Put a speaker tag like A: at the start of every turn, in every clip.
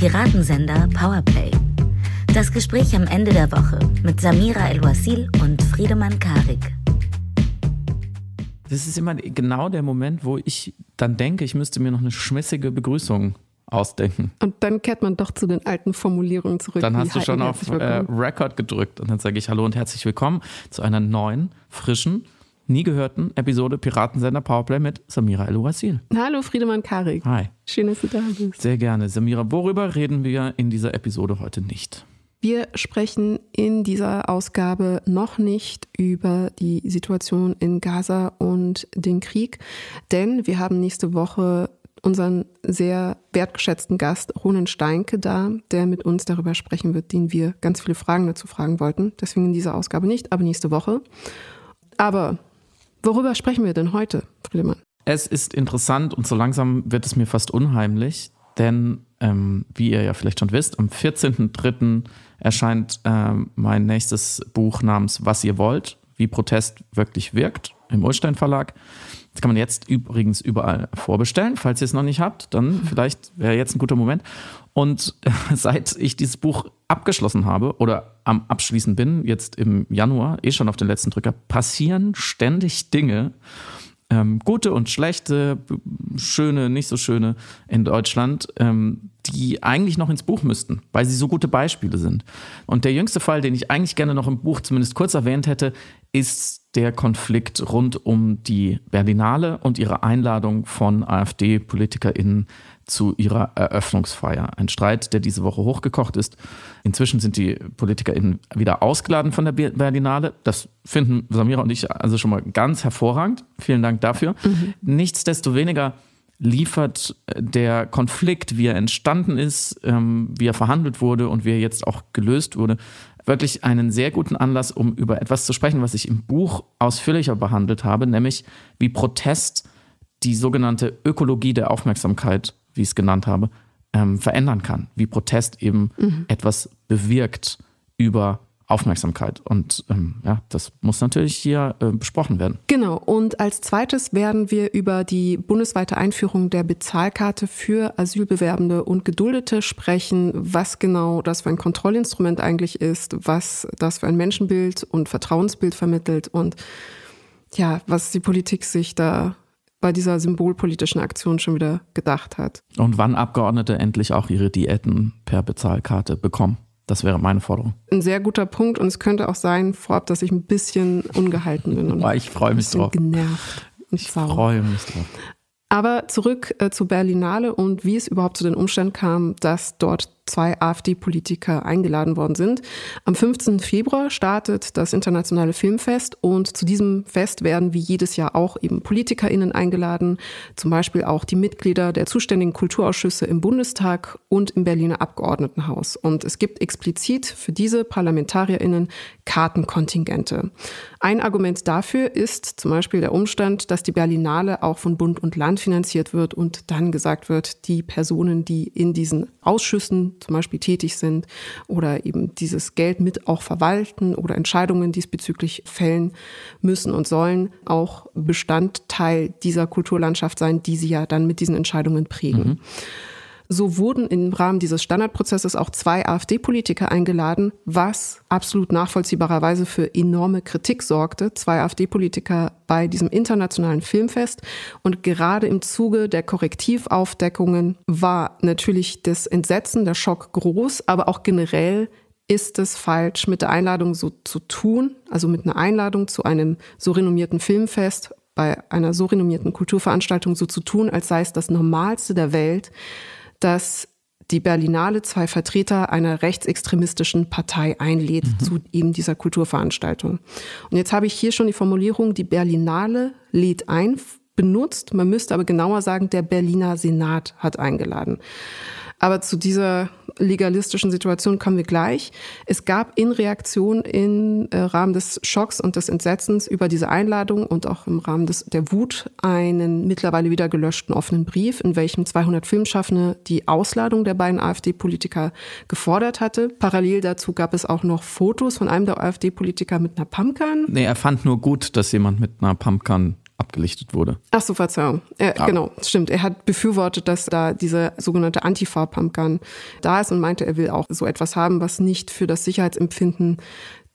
A: Piratensender Powerplay. Das Gespräch am Ende der Woche mit Samira El-Wasil und Friedemann Karik.
B: Das ist immer genau der Moment, wo ich dann denke, ich müsste mir noch eine schmissige Begrüßung ausdenken.
C: Und dann kehrt man doch zu den alten Formulierungen zurück.
B: Dann hast du schon auf äh, Record gedrückt und dann sage ich Hallo und herzlich willkommen zu einer neuen, frischen, nie gehörten Episode Piratensender Powerplay mit Samira El-Wasil.
C: Hallo Friedemann Karik.
B: Hi.
C: Schön, dass du da bist.
B: Sehr gerne. Samira, worüber reden wir in dieser Episode heute nicht?
C: Wir sprechen in dieser Ausgabe noch nicht über die Situation in Gaza und den Krieg, denn wir haben nächste Woche unseren sehr wertgeschätzten Gast Ronen Steinke da, der mit uns darüber sprechen wird, den wir ganz viele Fragen dazu fragen wollten. Deswegen in dieser Ausgabe nicht, aber nächste Woche. Aber worüber sprechen wir denn heute, Friedemann?
B: Es ist interessant und so langsam wird es mir fast unheimlich, denn ähm, wie ihr ja vielleicht schon wisst, am 14.03 erscheint ähm, mein nächstes Buch namens Was ihr wollt, wie Protest wirklich wirkt im Ulstein Verlag. Das kann man jetzt übrigens überall vorbestellen. Falls ihr es noch nicht habt, dann vielleicht wäre jetzt ein guter Moment. Und seit ich dieses Buch abgeschlossen habe oder am Abschließen bin, jetzt im Januar, eh schon auf den letzten Drücker, passieren ständig Dinge, ähm, gute und schlechte, schöne, nicht so schöne in Deutschland, ähm, die eigentlich noch ins Buch müssten, weil sie so gute Beispiele sind. Und der jüngste Fall, den ich eigentlich gerne noch im Buch zumindest kurz erwähnt hätte, ist der Konflikt rund um die Berlinale und ihre Einladung von AfD-PolitikerInnen zu ihrer Eröffnungsfeier. Ein Streit, der diese Woche hochgekocht ist. Inzwischen sind die PolitikerInnen wieder ausgeladen von der Berlinale. Das finden Samira und ich also schon mal ganz hervorragend. Vielen Dank dafür. Mhm. Nichtsdestoweniger liefert der Konflikt, wie er entstanden ist, ähm, wie er verhandelt wurde und wie er jetzt auch gelöst wurde, wirklich einen sehr guten Anlass, um über etwas zu sprechen, was ich im Buch ausführlicher behandelt habe, nämlich wie Protest die sogenannte Ökologie der Aufmerksamkeit wie ich es genannt habe, ähm, verändern kann. Wie Protest eben mhm. etwas bewirkt über Aufmerksamkeit. Und ähm, ja, das muss natürlich hier äh, besprochen werden.
C: Genau. Und als zweites werden wir über die bundesweite Einführung der Bezahlkarte für Asylbewerbende und Geduldete sprechen, was genau das für ein Kontrollinstrument eigentlich ist, was das für ein Menschenbild und Vertrauensbild vermittelt und ja, was die Politik sich da bei dieser symbolpolitischen Aktion schon wieder gedacht hat.
B: Und wann Abgeordnete endlich auch ihre Diäten per Bezahlkarte bekommen. Das wäre meine Forderung.
C: Ein sehr guter Punkt und es könnte auch sein, vorab, dass ich ein bisschen ungehalten bin. Und
B: ich freue mich drauf.
C: Genervt.
B: Ich freue mich drauf.
C: Aber zurück äh, zu Berlinale und wie es überhaupt zu den Umständen kam, dass dort zwei AfD-Politiker eingeladen worden sind. Am 15. Februar startet das internationale Filmfest und zu diesem Fest werden wie jedes Jahr auch eben PolitikerInnen eingeladen, zum Beispiel auch die Mitglieder der zuständigen Kulturausschüsse im Bundestag und im Berliner Abgeordnetenhaus. Und es gibt explizit für diese ParlamentarierInnen Kartenkontingente. Ein Argument dafür ist zum Beispiel der Umstand, dass die Berlinale auch von Bund und Land finanziert wird und dann gesagt wird, die Personen, die in diesen Ausschüssen zum Beispiel tätig sind oder eben dieses Geld mit auch verwalten oder Entscheidungen diesbezüglich fällen müssen und sollen auch Bestandteil dieser Kulturlandschaft sein, die sie ja dann mit diesen Entscheidungen prägen. Mhm. So wurden im Rahmen dieses Standardprozesses auch zwei AfD-Politiker eingeladen, was absolut nachvollziehbarerweise für enorme Kritik sorgte. Zwei AfD-Politiker bei diesem internationalen Filmfest. Und gerade im Zuge der Korrektivaufdeckungen war natürlich das Entsetzen, der Schock groß, aber auch generell ist es falsch, mit der Einladung so zu tun, also mit einer Einladung zu einem so renommierten Filmfest, bei einer so renommierten Kulturveranstaltung so zu tun, als sei es das Normalste der Welt, dass die Berlinale zwei Vertreter einer rechtsextremistischen Partei einlädt mhm. zu eben dieser Kulturveranstaltung. Und jetzt habe ich hier schon die Formulierung, die Berlinale lädt ein, benutzt. Man müsste aber genauer sagen, der Berliner Senat hat eingeladen. Aber zu dieser legalistischen Situation kommen wir gleich. Es gab in Reaktion im äh, Rahmen des Schocks und des Entsetzens über diese Einladung und auch im Rahmen des, der Wut einen mittlerweile wieder gelöschten offenen Brief, in welchem 200 Filmschaffende die Ausladung der beiden AfD-Politiker gefordert hatte. Parallel dazu gab es auch noch Fotos von einem der AfD-Politiker mit einer Pumpgun.
B: Nee, er fand nur gut, dass jemand mit einer Pumpgun abgelichtet wurde.
C: Ach so, Verzeihung. Er, ja. Genau, stimmt. Er hat befürwortet, dass da diese sogenannte Antifa-Pumpgun da ist und meinte, er will auch so etwas haben, was nicht für das Sicherheitsempfinden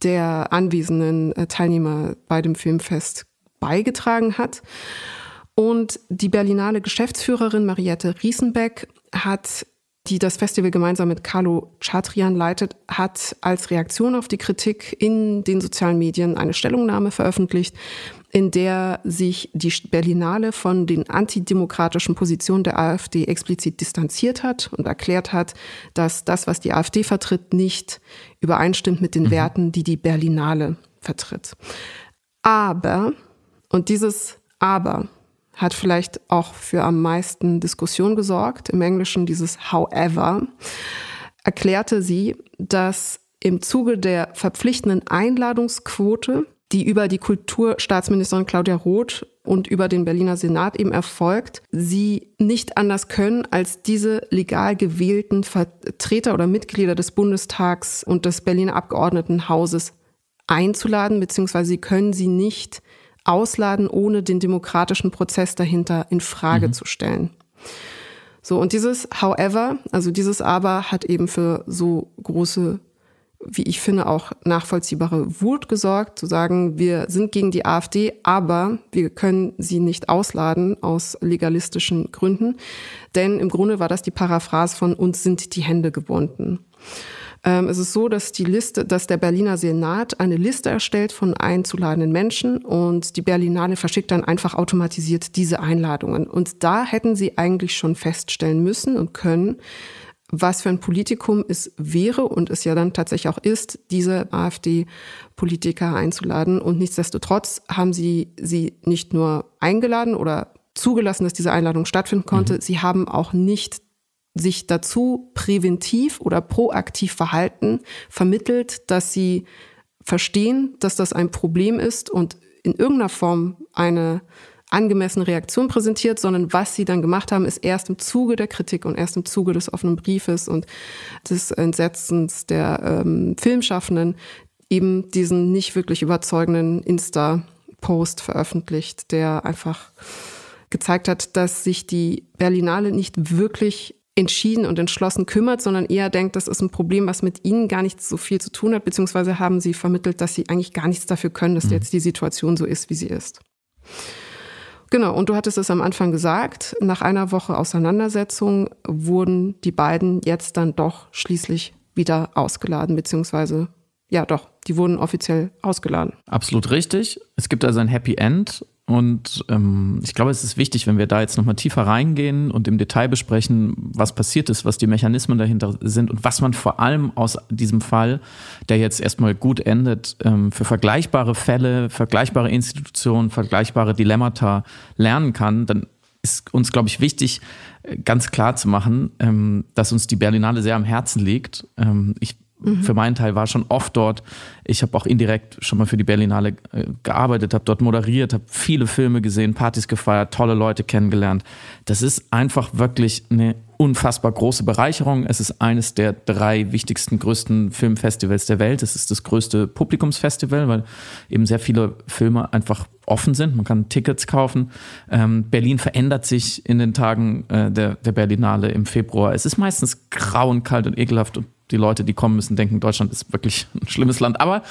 C: der anwesenden äh, Teilnehmer bei dem Filmfest beigetragen hat. Und die Berlinale Geschäftsführerin Mariette Riesenbeck hat die das Festival gemeinsam mit Carlo Chatrian leitet, hat als Reaktion auf die Kritik in den sozialen Medien eine Stellungnahme veröffentlicht, in der sich die Berlinale von den antidemokratischen Positionen der AfD explizit distanziert hat und erklärt hat, dass das, was die AfD vertritt, nicht übereinstimmt mit den mhm. Werten, die die Berlinale vertritt. Aber, und dieses Aber hat vielleicht auch für am meisten Diskussion gesorgt. Im Englischen dieses However erklärte sie, dass im Zuge der verpflichtenden Einladungsquote, die über die Kulturstaatsministerin Claudia Roth und über den Berliner Senat eben erfolgt, sie nicht anders können, als diese legal gewählten Vertreter oder Mitglieder des Bundestags und des Berliner Abgeordnetenhauses einzuladen, beziehungsweise sie können sie nicht ausladen, ohne den demokratischen Prozess dahinter in Frage mhm. zu stellen. So, und dieses However, also dieses Aber hat eben für so große, wie ich finde, auch nachvollziehbare Wut gesorgt, zu sagen, wir sind gegen die AfD, aber wir können sie nicht ausladen aus legalistischen Gründen. Denn im Grunde war das die Paraphrase von uns sind die Hände gebunden. Ähm, es ist so, dass die Liste, dass der Berliner Senat eine Liste erstellt von einzuladenden Menschen und die Berlinale verschickt dann einfach automatisiert diese Einladungen. Und da hätten sie eigentlich schon feststellen müssen und können, was für ein Politikum es wäre und es ja dann tatsächlich auch ist, diese AfD-Politiker einzuladen. Und nichtsdestotrotz haben sie sie nicht nur eingeladen oder zugelassen, dass diese Einladung stattfinden konnte, mhm. sie haben auch nicht sich dazu präventiv oder proaktiv verhalten, vermittelt, dass sie verstehen, dass das ein Problem ist und in irgendeiner Form eine angemessene Reaktion präsentiert, sondern was sie dann gemacht haben, ist erst im Zuge der Kritik und erst im Zuge des offenen Briefes und des Entsetzens der ähm, Filmschaffenden eben diesen nicht wirklich überzeugenden Insta-Post veröffentlicht, der einfach gezeigt hat, dass sich die Berlinale nicht wirklich entschieden und entschlossen kümmert, sondern eher denkt, das ist ein Problem, was mit ihnen gar nicht so viel zu tun hat, beziehungsweise haben sie vermittelt, dass sie eigentlich gar nichts dafür können, dass mhm. jetzt die Situation so ist, wie sie ist. Genau, und du hattest es am Anfang gesagt, nach einer Woche Auseinandersetzung wurden die beiden jetzt dann doch schließlich wieder ausgeladen, beziehungsweise ja doch, die wurden offiziell ausgeladen.
B: Absolut richtig. Es gibt also ein Happy End und ähm, ich glaube, es ist wichtig, wenn wir da jetzt nochmal tiefer reingehen und im Detail besprechen, was passiert ist, was die Mechanismen dahinter sind und was man vor allem aus diesem Fall, der jetzt erstmal gut endet, ähm, für vergleichbare Fälle, vergleichbare Institutionen, vergleichbare Dilemmata lernen kann, dann ist uns, glaube ich, wichtig, äh, ganz klar zu machen, ähm, dass uns die Berlinale sehr am Herzen liegt. Ähm, ich Mhm. Für meinen Teil war schon oft dort. Ich habe auch indirekt schon mal für die Berlinale äh, gearbeitet, habe dort moderiert, habe viele Filme gesehen, Partys gefeiert, tolle Leute kennengelernt. Das ist einfach wirklich eine unfassbar große Bereicherung. Es ist eines der drei wichtigsten, größten Filmfestivals der Welt. Es ist das größte Publikumsfestival, weil eben sehr viele Filme einfach offen sind. Man kann Tickets kaufen. Ähm, Berlin verändert sich in den Tagen äh, der, der Berlinale im Februar. Es ist meistens grau und kalt und ekelhaft und die Leute, die kommen müssen, denken, Deutschland ist wirklich ein schlimmes Land. Aber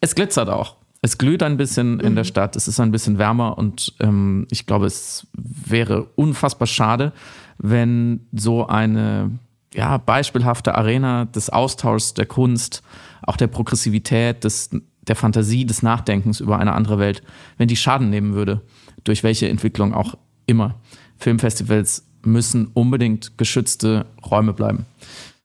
B: es glitzert auch. Es glüht ein bisschen in der mhm. Stadt, es ist ein bisschen wärmer und ähm, ich glaube, es wäre unfassbar schade, wenn so eine ja, beispielhafte Arena des Austauschs, der Kunst, auch der Progressivität, des, der Fantasie, des Nachdenkens über eine andere Welt, wenn die Schaden nehmen würde, durch welche Entwicklung auch immer. Filmfestivals müssen unbedingt geschützte Räume bleiben.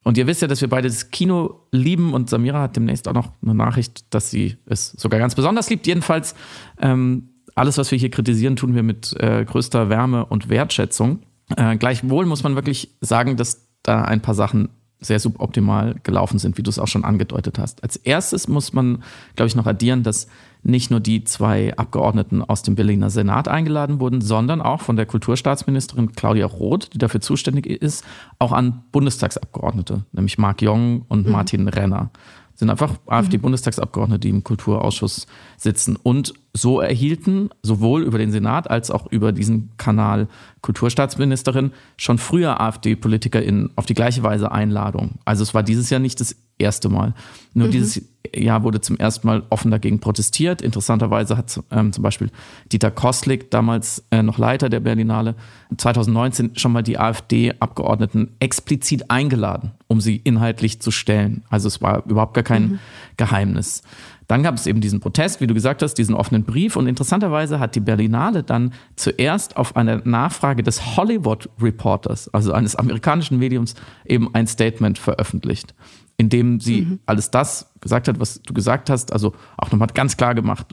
B: Und ihr wisst ja, dass wir beide das Kino lieben und Samira hat demnächst auch noch eine Nachricht, dass sie es sogar ganz besonders liebt. Jedenfalls, ähm, alles, was wir hier kritisieren, tun wir mit äh, größter Wärme und Wertschätzung. Äh, gleichwohl muss man wirklich sagen, dass da ein paar Sachen sehr suboptimal gelaufen sind, wie du es auch schon angedeutet hast. Als erstes muss man, glaube ich, noch addieren, dass nicht nur die zwei Abgeordneten aus dem Berliner Senat eingeladen wurden, sondern auch von der Kulturstaatsministerin Claudia Roth, die dafür zuständig ist, auch an Bundestagsabgeordnete, nämlich Marc Jong und mhm. Martin Renner. Sind einfach AfD-Bundestagsabgeordnete, die im Kulturausschuss sitzen. Und so erhielten, sowohl über den Senat als auch über diesen Kanal Kulturstaatsministerin, schon früher AfD-PolitikerInnen auf die gleiche Weise Einladung. Also es war dieses Jahr nicht das erste Mal. Nur mhm. dieses Jahr wurde zum ersten Mal offen dagegen protestiert. Interessanterweise hat ähm, zum Beispiel Dieter Kostlik, damals äh, noch Leiter der Berlinale, 2019 schon mal die AfD-Abgeordneten explizit eingeladen, um sie inhaltlich zu stellen. Also es war überhaupt gar kein mhm. Geheimnis. Dann gab es eben diesen Protest, wie du gesagt hast, diesen offenen Brief. Und interessanterweise hat die Berlinale dann zuerst auf eine Nachfrage des Hollywood Reporters, also eines amerikanischen Mediums, eben ein Statement veröffentlicht, in dem sie mhm. alles das gesagt hat, was du gesagt hast, also auch nochmal ganz klar gemacht,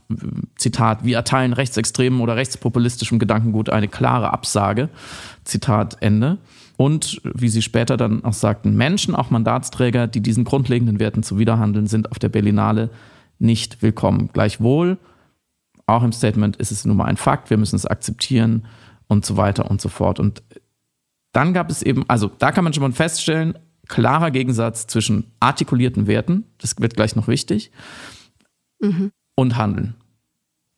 B: Zitat, wir erteilen rechtsextremen oder rechtspopulistischem Gedankengut eine klare Absage, Zitat Ende. Und wie sie später dann auch sagten, Menschen, auch Mandatsträger, die diesen grundlegenden Werten zuwiderhandeln, sind auf der Berlinale nicht willkommen. Gleichwohl, auch im Statement ist es nun mal ein Fakt, wir müssen es akzeptieren und so weiter und so fort. Und dann gab es eben, also da kann man schon mal feststellen, klarer Gegensatz zwischen artikulierten Werten, das wird gleich noch wichtig, mhm. und Handeln.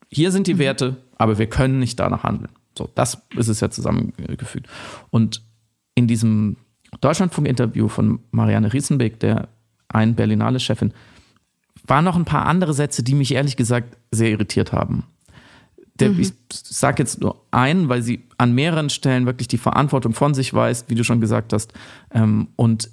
B: Hier sind die mhm. Werte, aber wir können nicht danach handeln. So, das ist es ja zusammengefügt. Und in diesem Deutschlandfunk-Interview von Marianne Riesenbeck, der einen Berlinale-Chefin, waren noch ein paar andere Sätze, die mich ehrlich gesagt sehr irritiert haben. Der, mhm. Ich sage jetzt nur einen, weil sie an mehreren Stellen wirklich die Verantwortung von sich weist, wie du schon gesagt hast, ähm, und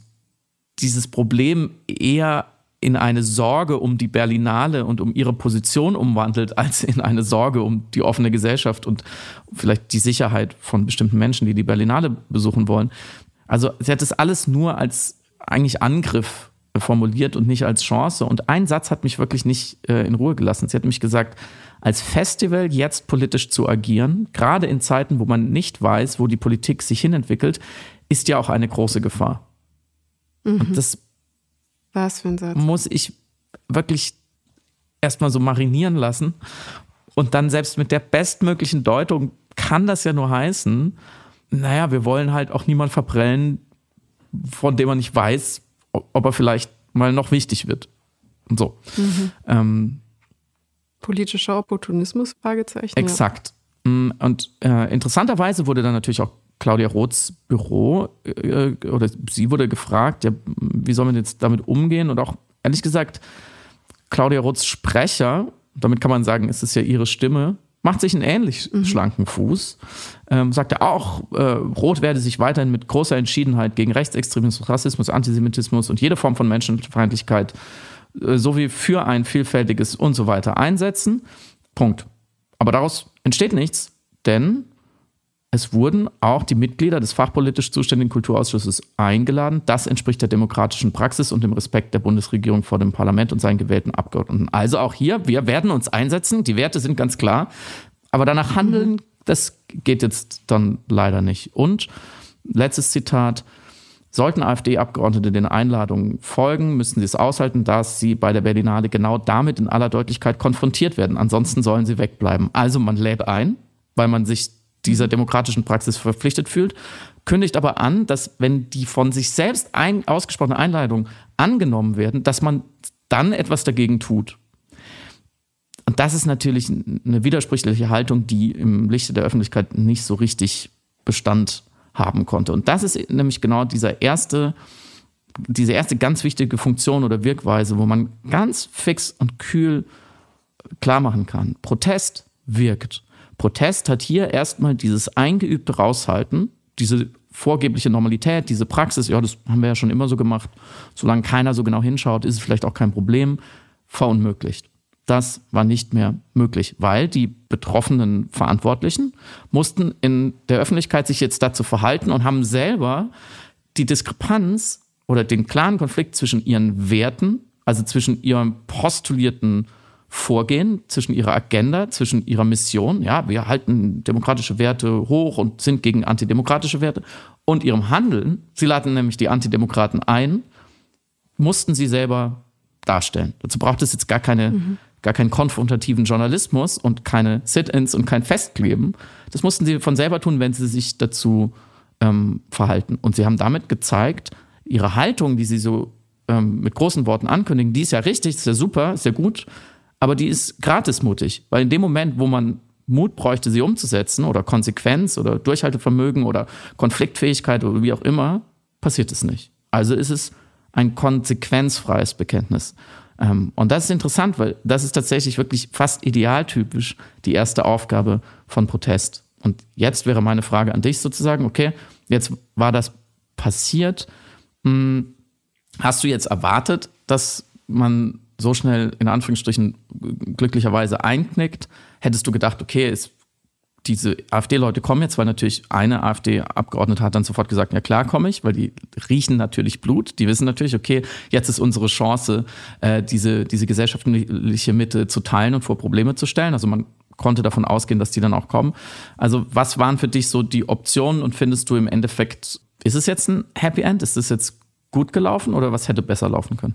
B: dieses Problem eher in eine Sorge um die Berlinale und um ihre Position umwandelt, als in eine Sorge um die offene Gesellschaft und vielleicht die Sicherheit von bestimmten Menschen, die die Berlinale besuchen wollen. Also sie hat das alles nur als eigentlich Angriff formuliert und nicht als Chance. Und ein Satz hat mich wirklich nicht äh, in Ruhe gelassen. Sie hat nämlich gesagt, als Festival jetzt politisch zu agieren, gerade in Zeiten, wo man nicht weiß, wo die Politik sich hinentwickelt, ist ja auch eine große Gefahr. Mhm. Und das
C: Was für ein Satz?
B: muss ich wirklich erstmal so marinieren lassen. Und dann selbst mit der bestmöglichen Deutung kann das ja nur heißen, naja, wir wollen halt auch niemand verprellen, von dem man nicht weiß, ob er vielleicht mal noch wichtig wird. Und so. Mhm. Ähm,
C: Politischer Opportunismus? Fragezeichen.
B: Exakt. Ja. Mm, und äh, interessanterweise wurde dann natürlich auch Claudia Roths Büro äh, oder sie wurde gefragt, ja, wie soll man jetzt damit umgehen? Und auch ehrlich gesagt, Claudia Roths Sprecher, damit kann man sagen, ist es ja ihre Stimme, macht sich einen ähnlich mhm. schlanken Fuß. Ähm, sagt er auch, äh, Rot werde sich weiterhin mit großer Entschiedenheit gegen Rechtsextremismus, Rassismus, Antisemitismus und jede Form von Menschenfeindlichkeit äh, sowie für ein vielfältiges und so weiter einsetzen. Punkt. Aber daraus entsteht nichts, denn es wurden auch die Mitglieder des fachpolitisch zuständigen Kulturausschusses eingeladen. Das entspricht der demokratischen Praxis und dem Respekt der Bundesregierung vor dem Parlament und seinen gewählten Abgeordneten. Also auch hier, wir werden uns einsetzen. Die Werte sind ganz klar. Aber danach handeln, das geht jetzt dann leider nicht. Und letztes Zitat. Sollten AfD-Abgeordnete den Einladungen folgen, müssen sie es aushalten, dass sie bei der Berlinale genau damit in aller Deutlichkeit konfrontiert werden. Ansonsten sollen sie wegbleiben. Also man lädt ein, weil man sich dieser demokratischen Praxis verpflichtet fühlt, kündigt aber an, dass wenn die von sich selbst ein, ausgesprochene Einladungen angenommen werden, dass man dann etwas dagegen tut. Und das ist natürlich eine widersprüchliche Haltung, die im Lichte der Öffentlichkeit nicht so richtig Bestand haben konnte. Und das ist nämlich genau dieser erste, diese erste ganz wichtige Funktion oder Wirkweise, wo man ganz fix und kühl klar machen kann. Protest wirkt. Protest hat hier erstmal dieses eingeübte Raushalten, diese vorgebliche Normalität, diese Praxis, ja, das haben wir ja schon immer so gemacht. Solange keiner so genau hinschaut, ist es vielleicht auch kein Problem, verunmöglicht. Das war nicht mehr möglich, weil die betroffenen Verantwortlichen mussten in der Öffentlichkeit sich jetzt dazu verhalten und haben selber die Diskrepanz oder den klaren Konflikt zwischen ihren Werten, also zwischen ihrem postulierten Vorgehen, zwischen ihrer Agenda, zwischen ihrer Mission, ja, wir halten demokratische Werte hoch und sind gegen antidemokratische Werte, und ihrem Handeln, sie laden nämlich die Antidemokraten ein, mussten sie selber darstellen. Dazu braucht es jetzt gar keine, mhm. gar keinen konfrontativen Journalismus und keine Sit-ins und kein Festkleben. Das mussten sie von selber tun, wenn sie sich dazu ähm, verhalten. Und sie haben damit gezeigt, ihre Haltung, die sie so ähm, mit großen Worten ankündigen, die ist ja richtig, ist ja super, ist ja gut, aber die ist gratismutig, weil in dem Moment, wo man Mut bräuchte, sie umzusetzen oder Konsequenz oder Durchhaltevermögen oder Konfliktfähigkeit oder wie auch immer, passiert es nicht. Also ist es ein konsequenzfreies Bekenntnis. Ähm, und das ist interessant, weil das ist tatsächlich wirklich fast idealtypisch die erste Aufgabe von Protest. Und jetzt wäre meine Frage an dich sozusagen, okay, jetzt war das passiert. Hm, hast du jetzt erwartet, dass man so schnell in Anführungsstrichen glücklicherweise einknickt? Hättest du gedacht, okay, es diese AfD-Leute kommen jetzt, weil natürlich eine AfD-Abgeordnete hat dann sofort gesagt, ja klar komme ich, weil die riechen natürlich Blut, die wissen natürlich, okay, jetzt ist unsere Chance, äh, diese, diese gesellschaftliche Mitte zu teilen und vor Probleme zu stellen. Also man konnte davon ausgehen, dass die dann auch kommen. Also was waren für dich so die Optionen und findest du im Endeffekt, ist es jetzt ein Happy End? Ist es jetzt gut gelaufen oder was hätte besser laufen können?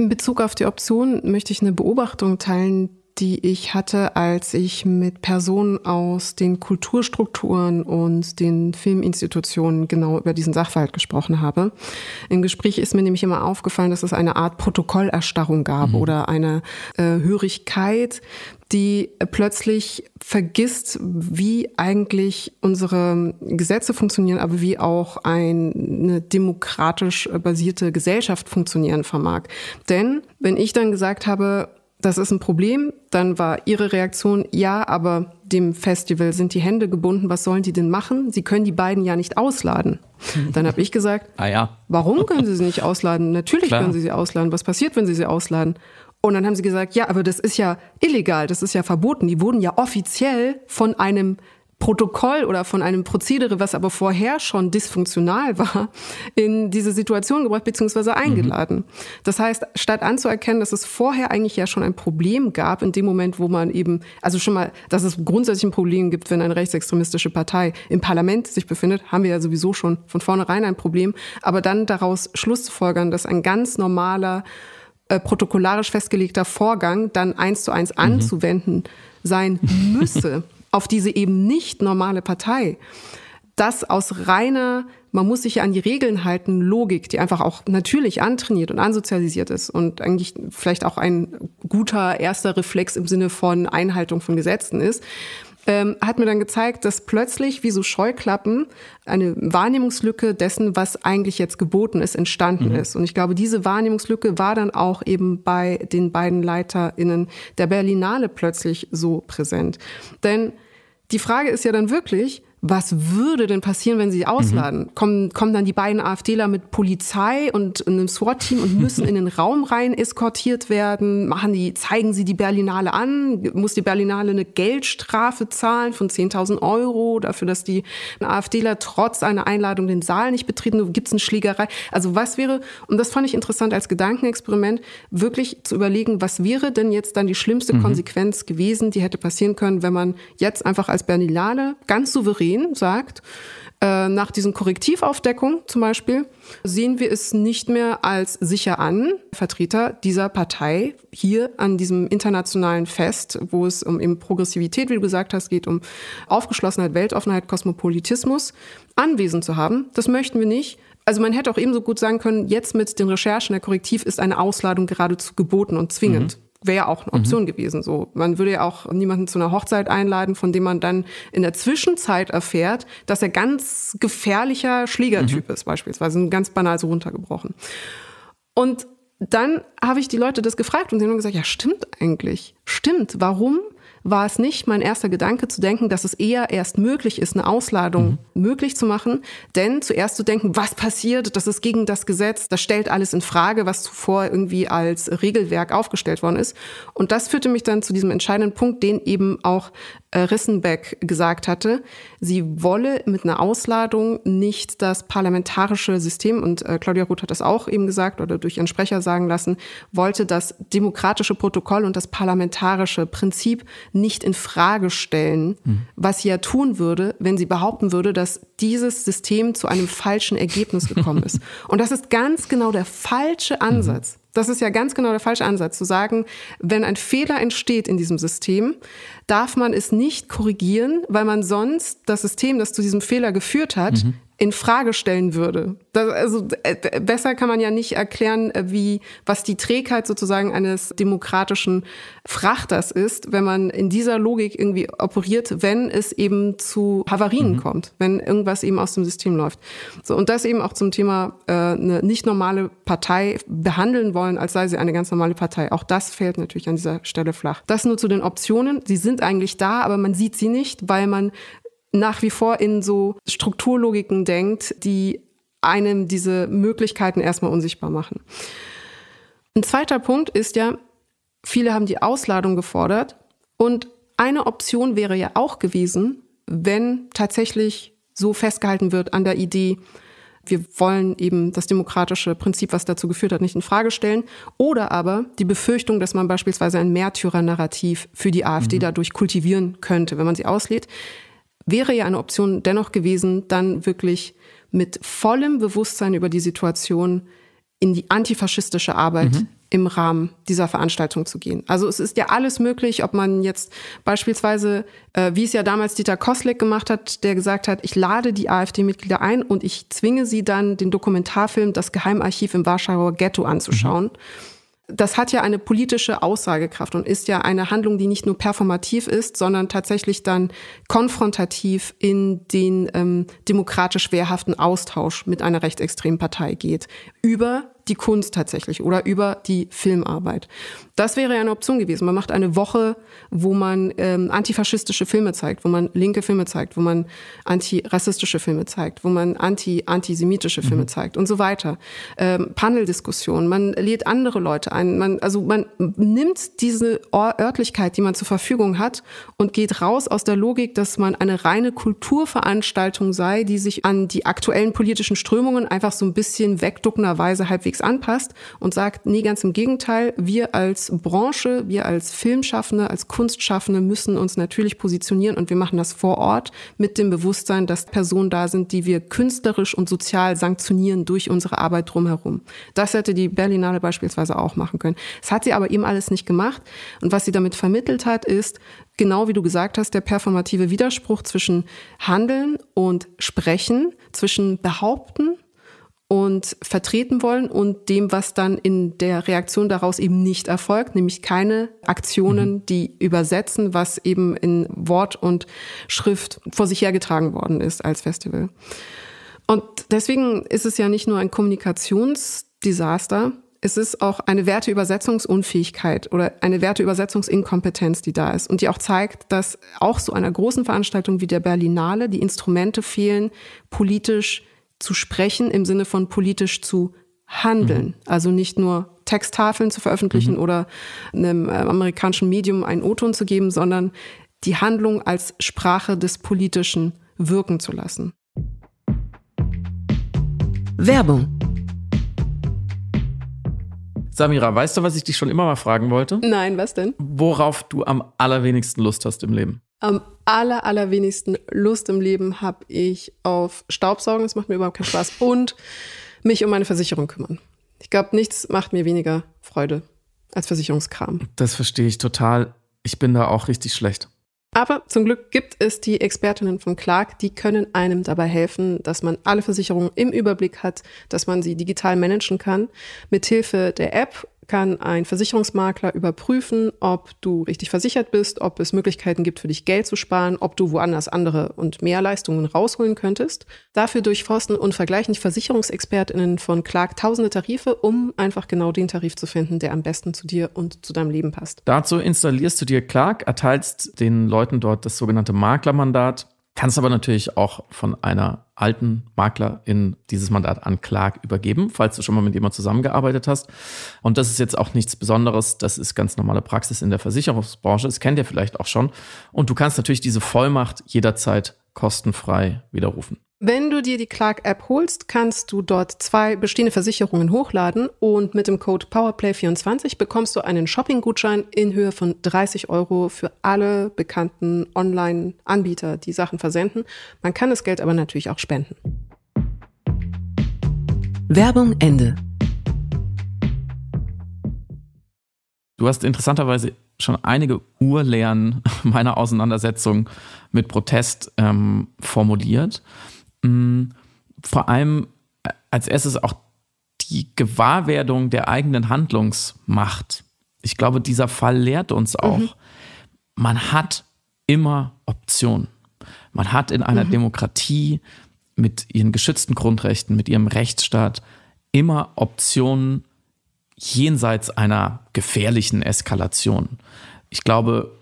C: In Bezug auf die Option möchte ich eine Beobachtung teilen, die ich hatte, als ich mit Personen aus den Kulturstrukturen und den Filminstitutionen genau über diesen Sachverhalt gesprochen habe. Im Gespräch ist mir nämlich immer aufgefallen, dass es eine Art Protokollerstarrung gab mhm. oder eine äh, Hörigkeit, die plötzlich vergisst, wie eigentlich unsere Gesetze funktionieren, aber wie auch eine demokratisch basierte Gesellschaft funktionieren vermag. Denn wenn ich dann gesagt habe, das ist ein Problem. Dann war ihre Reaktion, ja, aber dem Festival sind die Hände gebunden, was sollen die denn machen? Sie können die beiden ja nicht ausladen. Dann habe ich gesagt,
B: ah, ja.
C: warum können sie sie nicht ausladen? Natürlich Klar. können sie sie ausladen. Was passiert, wenn sie sie ausladen? Und dann haben sie gesagt, ja, aber das ist ja illegal, das ist ja verboten. Die wurden ja offiziell von einem Protokoll oder von einem Prozedere, was aber vorher schon dysfunktional war, in diese Situation gebracht bzw. eingeladen. Mhm. Das heißt, statt anzuerkennen, dass es vorher eigentlich ja schon ein Problem gab, in dem Moment, wo man eben, also schon mal, dass es grundsätzlich ein Problem gibt, wenn eine rechtsextremistische Partei im Parlament sich befindet, haben wir ja sowieso schon von vornherein ein Problem. Aber dann daraus Schluss zu folgern, dass ein ganz normaler, äh, protokollarisch festgelegter Vorgang dann eins zu eins mhm. anzuwenden sein müsse. auf diese eben nicht normale Partei, das aus reiner, man muss sich ja an die Regeln halten, Logik, die einfach auch natürlich antrainiert und ansozialisiert ist und eigentlich vielleicht auch ein guter erster Reflex im Sinne von Einhaltung von Gesetzen ist, ähm, hat mir dann gezeigt, dass plötzlich wie so Scheuklappen eine Wahrnehmungslücke dessen, was eigentlich jetzt geboten ist, entstanden mhm. ist. Und ich glaube, diese Wahrnehmungslücke war dann auch eben bei den beiden LeiterInnen der Berlinale plötzlich so präsent. Denn die Frage ist ja dann wirklich, was würde denn passieren, wenn sie ausladen? Mhm. Kommen, kommen dann die beiden AfDler mit Polizei und einem SWAT-Team und müssen in den Raum rein eskortiert werden? Machen die, zeigen sie die Berlinale an? Muss die Berlinale eine Geldstrafe zahlen von 10.000 Euro dafür, dass die AfDler trotz einer Einladung den Saal nicht betreten? Gibt es eine Schlägerei? Also was wäre, und das fand ich interessant als Gedankenexperiment, wirklich zu überlegen, was wäre denn jetzt dann die schlimmste mhm. Konsequenz gewesen, die hätte passieren können, wenn man jetzt einfach als Berlinale ganz souverän sehen, sagt, äh, nach diesen Korrektivaufdeckungen zum Beispiel, sehen wir es nicht mehr als sicher an, Vertreter dieser Partei hier an diesem internationalen Fest, wo es um eben Progressivität, wie du gesagt hast, geht, um Aufgeschlossenheit, Weltoffenheit, Kosmopolitismus, anwesend zu haben. Das möchten wir nicht. Also man hätte auch ebenso gut sagen können, jetzt mit den Recherchen der Korrektiv ist eine Ausladung geradezu geboten und zwingend. Mhm wäre ja auch eine Option mhm. gewesen. So, man würde ja auch niemanden zu einer Hochzeit einladen, von dem man dann in der Zwischenzeit erfährt, dass er ganz gefährlicher Schlägertyp mhm. ist, beispielsweise, ganz banal so runtergebrochen. Und dann habe ich die Leute das gefragt und sie haben gesagt, ja, stimmt eigentlich. Stimmt. Warum war es nicht mein erster Gedanke zu denken, dass es eher erst möglich ist, eine Ausladung mhm. möglich zu machen, denn zuerst zu denken, was passiert, das ist gegen das Gesetz, das stellt alles in Frage, was zuvor irgendwie als Regelwerk aufgestellt worden ist. Und das führte mich dann zu diesem entscheidenden Punkt, den eben auch Rissenbeck gesagt hatte, sie wolle mit einer Ausladung nicht das parlamentarische System, und äh, Claudia Roth hat das auch eben gesagt oder durch ihren Sprecher sagen lassen, wollte das demokratische Protokoll und das parlamentarische Prinzip nicht in Frage stellen, mhm. was sie ja tun würde, wenn sie behaupten würde, dass dieses System zu einem falschen Ergebnis gekommen ist. Und das ist ganz genau der falsche Ansatz. Das ist ja ganz genau der falsche Ansatz, zu sagen, wenn ein Fehler entsteht in diesem System, darf man es nicht korrigieren, weil man sonst das System, das zu diesem Fehler geführt hat, mhm. In Frage stellen würde. Das, also äh, besser kann man ja nicht erklären, äh, wie was die Trägheit sozusagen eines demokratischen Frachters ist, wenn man in dieser Logik irgendwie operiert, wenn es eben zu Havarien mhm. kommt, wenn irgendwas eben aus dem System läuft. So und das eben auch zum Thema äh, eine nicht normale Partei behandeln wollen, als sei sie eine ganz normale Partei. Auch das fällt natürlich an dieser Stelle flach. Das nur zu den Optionen. Sie sind eigentlich da, aber man sieht sie nicht, weil man nach wie vor in so Strukturlogiken denkt, die einem diese Möglichkeiten erstmal unsichtbar machen. Ein zweiter Punkt ist ja, viele haben die Ausladung gefordert und eine Option wäre ja auch gewesen, wenn tatsächlich so festgehalten wird an der Idee, wir wollen eben das demokratische Prinzip, was dazu geführt hat, nicht in Frage stellen. Oder aber die Befürchtung, dass man beispielsweise ein Märtyrer-Narrativ für die AfD mhm. dadurch kultivieren könnte, wenn man sie auslädt wäre ja eine Option dennoch gewesen, dann wirklich mit vollem Bewusstsein über die Situation in die antifaschistische Arbeit mhm. im Rahmen dieser Veranstaltung zu gehen. Also es ist ja alles möglich, ob man jetzt beispielsweise, äh, wie es ja damals Dieter Koslik gemacht hat, der gesagt hat, ich lade die AfD-Mitglieder ein und ich zwinge sie dann, den Dokumentarfilm Das Geheimarchiv im Warschauer Ghetto anzuschauen. Mhm das hat ja eine politische Aussagekraft und ist ja eine Handlung, die nicht nur performativ ist, sondern tatsächlich dann konfrontativ in den ähm, demokratisch wehrhaften Austausch mit einer rechtsextremen Partei geht. Über die Kunst tatsächlich oder über die Filmarbeit. Das wäre ja eine Option gewesen. Man macht eine Woche, wo man ähm, antifaschistische Filme zeigt, wo man linke Filme zeigt, wo man antirassistische Filme zeigt, wo man anti-antisemitische Filme mhm. zeigt und so weiter. Ähm, Paneldiskussionen, man lädt andere Leute ein. Man, also man nimmt diese Örtlichkeit, die man zur Verfügung hat und geht raus aus der Logik, dass man eine reine Kulturveranstaltung sei, die sich an die aktuellen politischen Strömungen einfach so ein bisschen wegduckenderweise halbwegs halbwegs anpasst und sagt, nee, ganz im Gegenteil, wir als Branche, wir als Filmschaffende, als Kunstschaffende müssen uns natürlich positionieren und wir machen das vor Ort mit dem Bewusstsein, dass Personen da sind, die wir künstlerisch und sozial sanktionieren durch unsere Arbeit drumherum. Das hätte die Berlinale beispielsweise auch machen können. Das hat sie aber eben alles nicht gemacht. Und was sie damit vermittelt hat, ist, genau wie du gesagt hast, der performative Widerspruch zwischen Handeln und Sprechen, zwischen Behaupten und vertreten wollen und dem, was dann in der Reaktion daraus eben nicht erfolgt, nämlich keine Aktionen, mhm. die übersetzen, was eben in Wort und Schrift vor sich hergetragen worden ist als Festival. Und deswegen ist es ja nicht nur ein Kommunikationsdesaster, es ist auch eine Werteübersetzungsunfähigkeit oder eine Werteübersetzungsinkompetenz, die da ist und die auch zeigt, dass auch so einer großen Veranstaltung wie der Berlinale die Instrumente fehlen, politisch zu sprechen im Sinne von politisch zu handeln. Mhm. Also nicht nur Texttafeln zu veröffentlichen mhm. oder einem äh, amerikanischen Medium einen O-Ton zu geben, sondern die Handlung als Sprache des Politischen wirken zu lassen.
A: Werbung.
B: Samira, weißt du, was ich dich schon immer mal fragen wollte?
C: Nein, was denn?
B: Worauf du am allerwenigsten Lust hast im Leben?
C: Am aller, allerwenigsten Lust im Leben habe ich auf Staubsaugen, das macht mir überhaupt keinen Spaß, und mich um meine Versicherung kümmern. Ich glaube, nichts macht mir weniger Freude als Versicherungskram.
B: Das verstehe ich total. Ich bin da auch richtig schlecht.
C: Aber zum Glück gibt es die Expertinnen von Clark, die können einem dabei helfen, dass man alle Versicherungen im Überblick hat, dass man sie digital managen kann. Mithilfe der App kann ein Versicherungsmakler überprüfen, ob du richtig versichert bist, ob es Möglichkeiten gibt für dich Geld zu sparen, ob du woanders andere und mehr Leistungen rausholen könntest. Dafür durchforsten und vergleichen die Versicherungsexpertinnen von Clark tausende Tarife, um einfach genau den Tarif zu finden, der am besten zu dir und zu deinem Leben passt.
B: Dazu installierst du dir Clark, erteilst den Leuten dort das sogenannte Maklermandat Kannst aber natürlich auch von einer alten Maklerin dieses Mandat an Clark übergeben, falls du schon mal mit jemandem zusammengearbeitet hast. Und das ist jetzt auch nichts Besonderes. Das ist ganz normale Praxis in der Versicherungsbranche. Das kennt ihr vielleicht auch schon. Und du kannst natürlich diese Vollmacht jederzeit kostenfrei widerrufen.
C: Wenn du dir die Clark-App holst, kannst du dort zwei bestehende Versicherungen hochladen und mit dem Code PowerPlay24 bekommst du einen Shopping-Gutschein in Höhe von 30 Euro für alle bekannten Online-Anbieter, die Sachen versenden. Man kann das Geld aber natürlich auch spenden.
A: Werbung Ende.
B: Du hast interessanterweise schon einige Urlehren meiner Auseinandersetzung mit Protest ähm, formuliert. Mm, vor allem als erstes auch die Gewahrwerdung der eigenen Handlungsmacht. Ich glaube, dieser Fall lehrt uns auch, mhm. man hat immer Optionen. Man hat in einer mhm. Demokratie mit ihren geschützten Grundrechten, mit ihrem Rechtsstaat immer Optionen jenseits einer gefährlichen Eskalation. Ich glaube,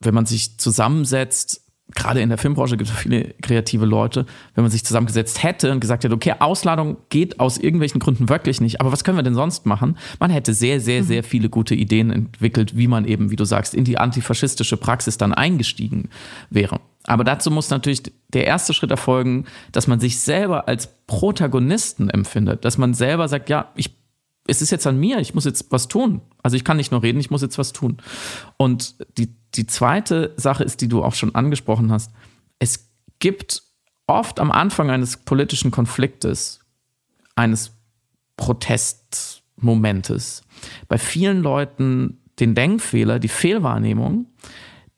B: wenn man sich zusammensetzt, gerade in der Filmbranche gibt es viele kreative Leute, wenn man sich zusammengesetzt hätte und gesagt hätte, okay, Ausladung geht aus irgendwelchen Gründen wirklich nicht, aber was können wir denn sonst machen? Man hätte sehr, sehr, mhm. sehr viele gute Ideen entwickelt, wie man eben, wie du sagst, in die antifaschistische Praxis dann eingestiegen wäre. Aber dazu muss natürlich der erste Schritt erfolgen, dass man sich selber als Protagonisten empfindet, dass man selber sagt, ja, ich es ist jetzt an mir, ich muss jetzt was tun. Also ich kann nicht nur reden, ich muss jetzt was tun. Und die, die zweite Sache ist, die du auch schon angesprochen hast. Es gibt oft am Anfang eines politischen Konfliktes, eines Protestmomentes, bei vielen Leuten den Denkfehler, die Fehlwahrnehmung,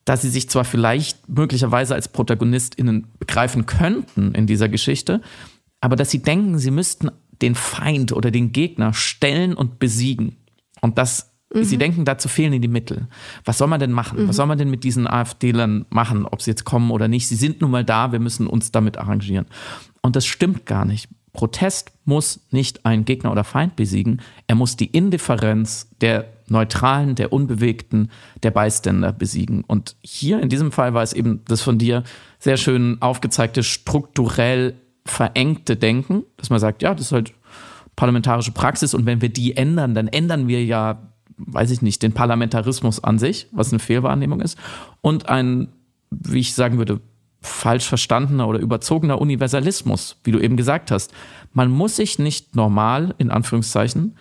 B: dass sie sich zwar vielleicht möglicherweise als ProtagonistInnen begreifen könnten in dieser Geschichte, aber dass sie denken, sie müssten den Feind oder den Gegner stellen und besiegen. Und das, mhm. sie denken, dazu fehlen ihnen die Mittel. Was soll man denn machen? Mhm. Was soll man denn mit diesen AfD-Lern machen, ob sie jetzt kommen oder nicht? Sie sind nun mal da, wir müssen uns damit arrangieren. Und das stimmt gar nicht. Protest muss nicht einen Gegner oder Feind besiegen. Er muss die Indifferenz der Neutralen, der Unbewegten, der Beiständer besiegen. Und hier in diesem Fall war es eben das von dir sehr schön aufgezeigte strukturell verengte Denken, dass man sagt, ja, das ist halt parlamentarische Praxis und wenn wir die ändern, dann ändern wir ja, weiß ich nicht, den Parlamentarismus an sich, was eine Fehlwahrnehmung ist, und ein, wie ich sagen würde, falsch verstandener oder überzogener Universalismus, wie du eben gesagt hast. Man muss sich nicht normal, in Anführungszeichen,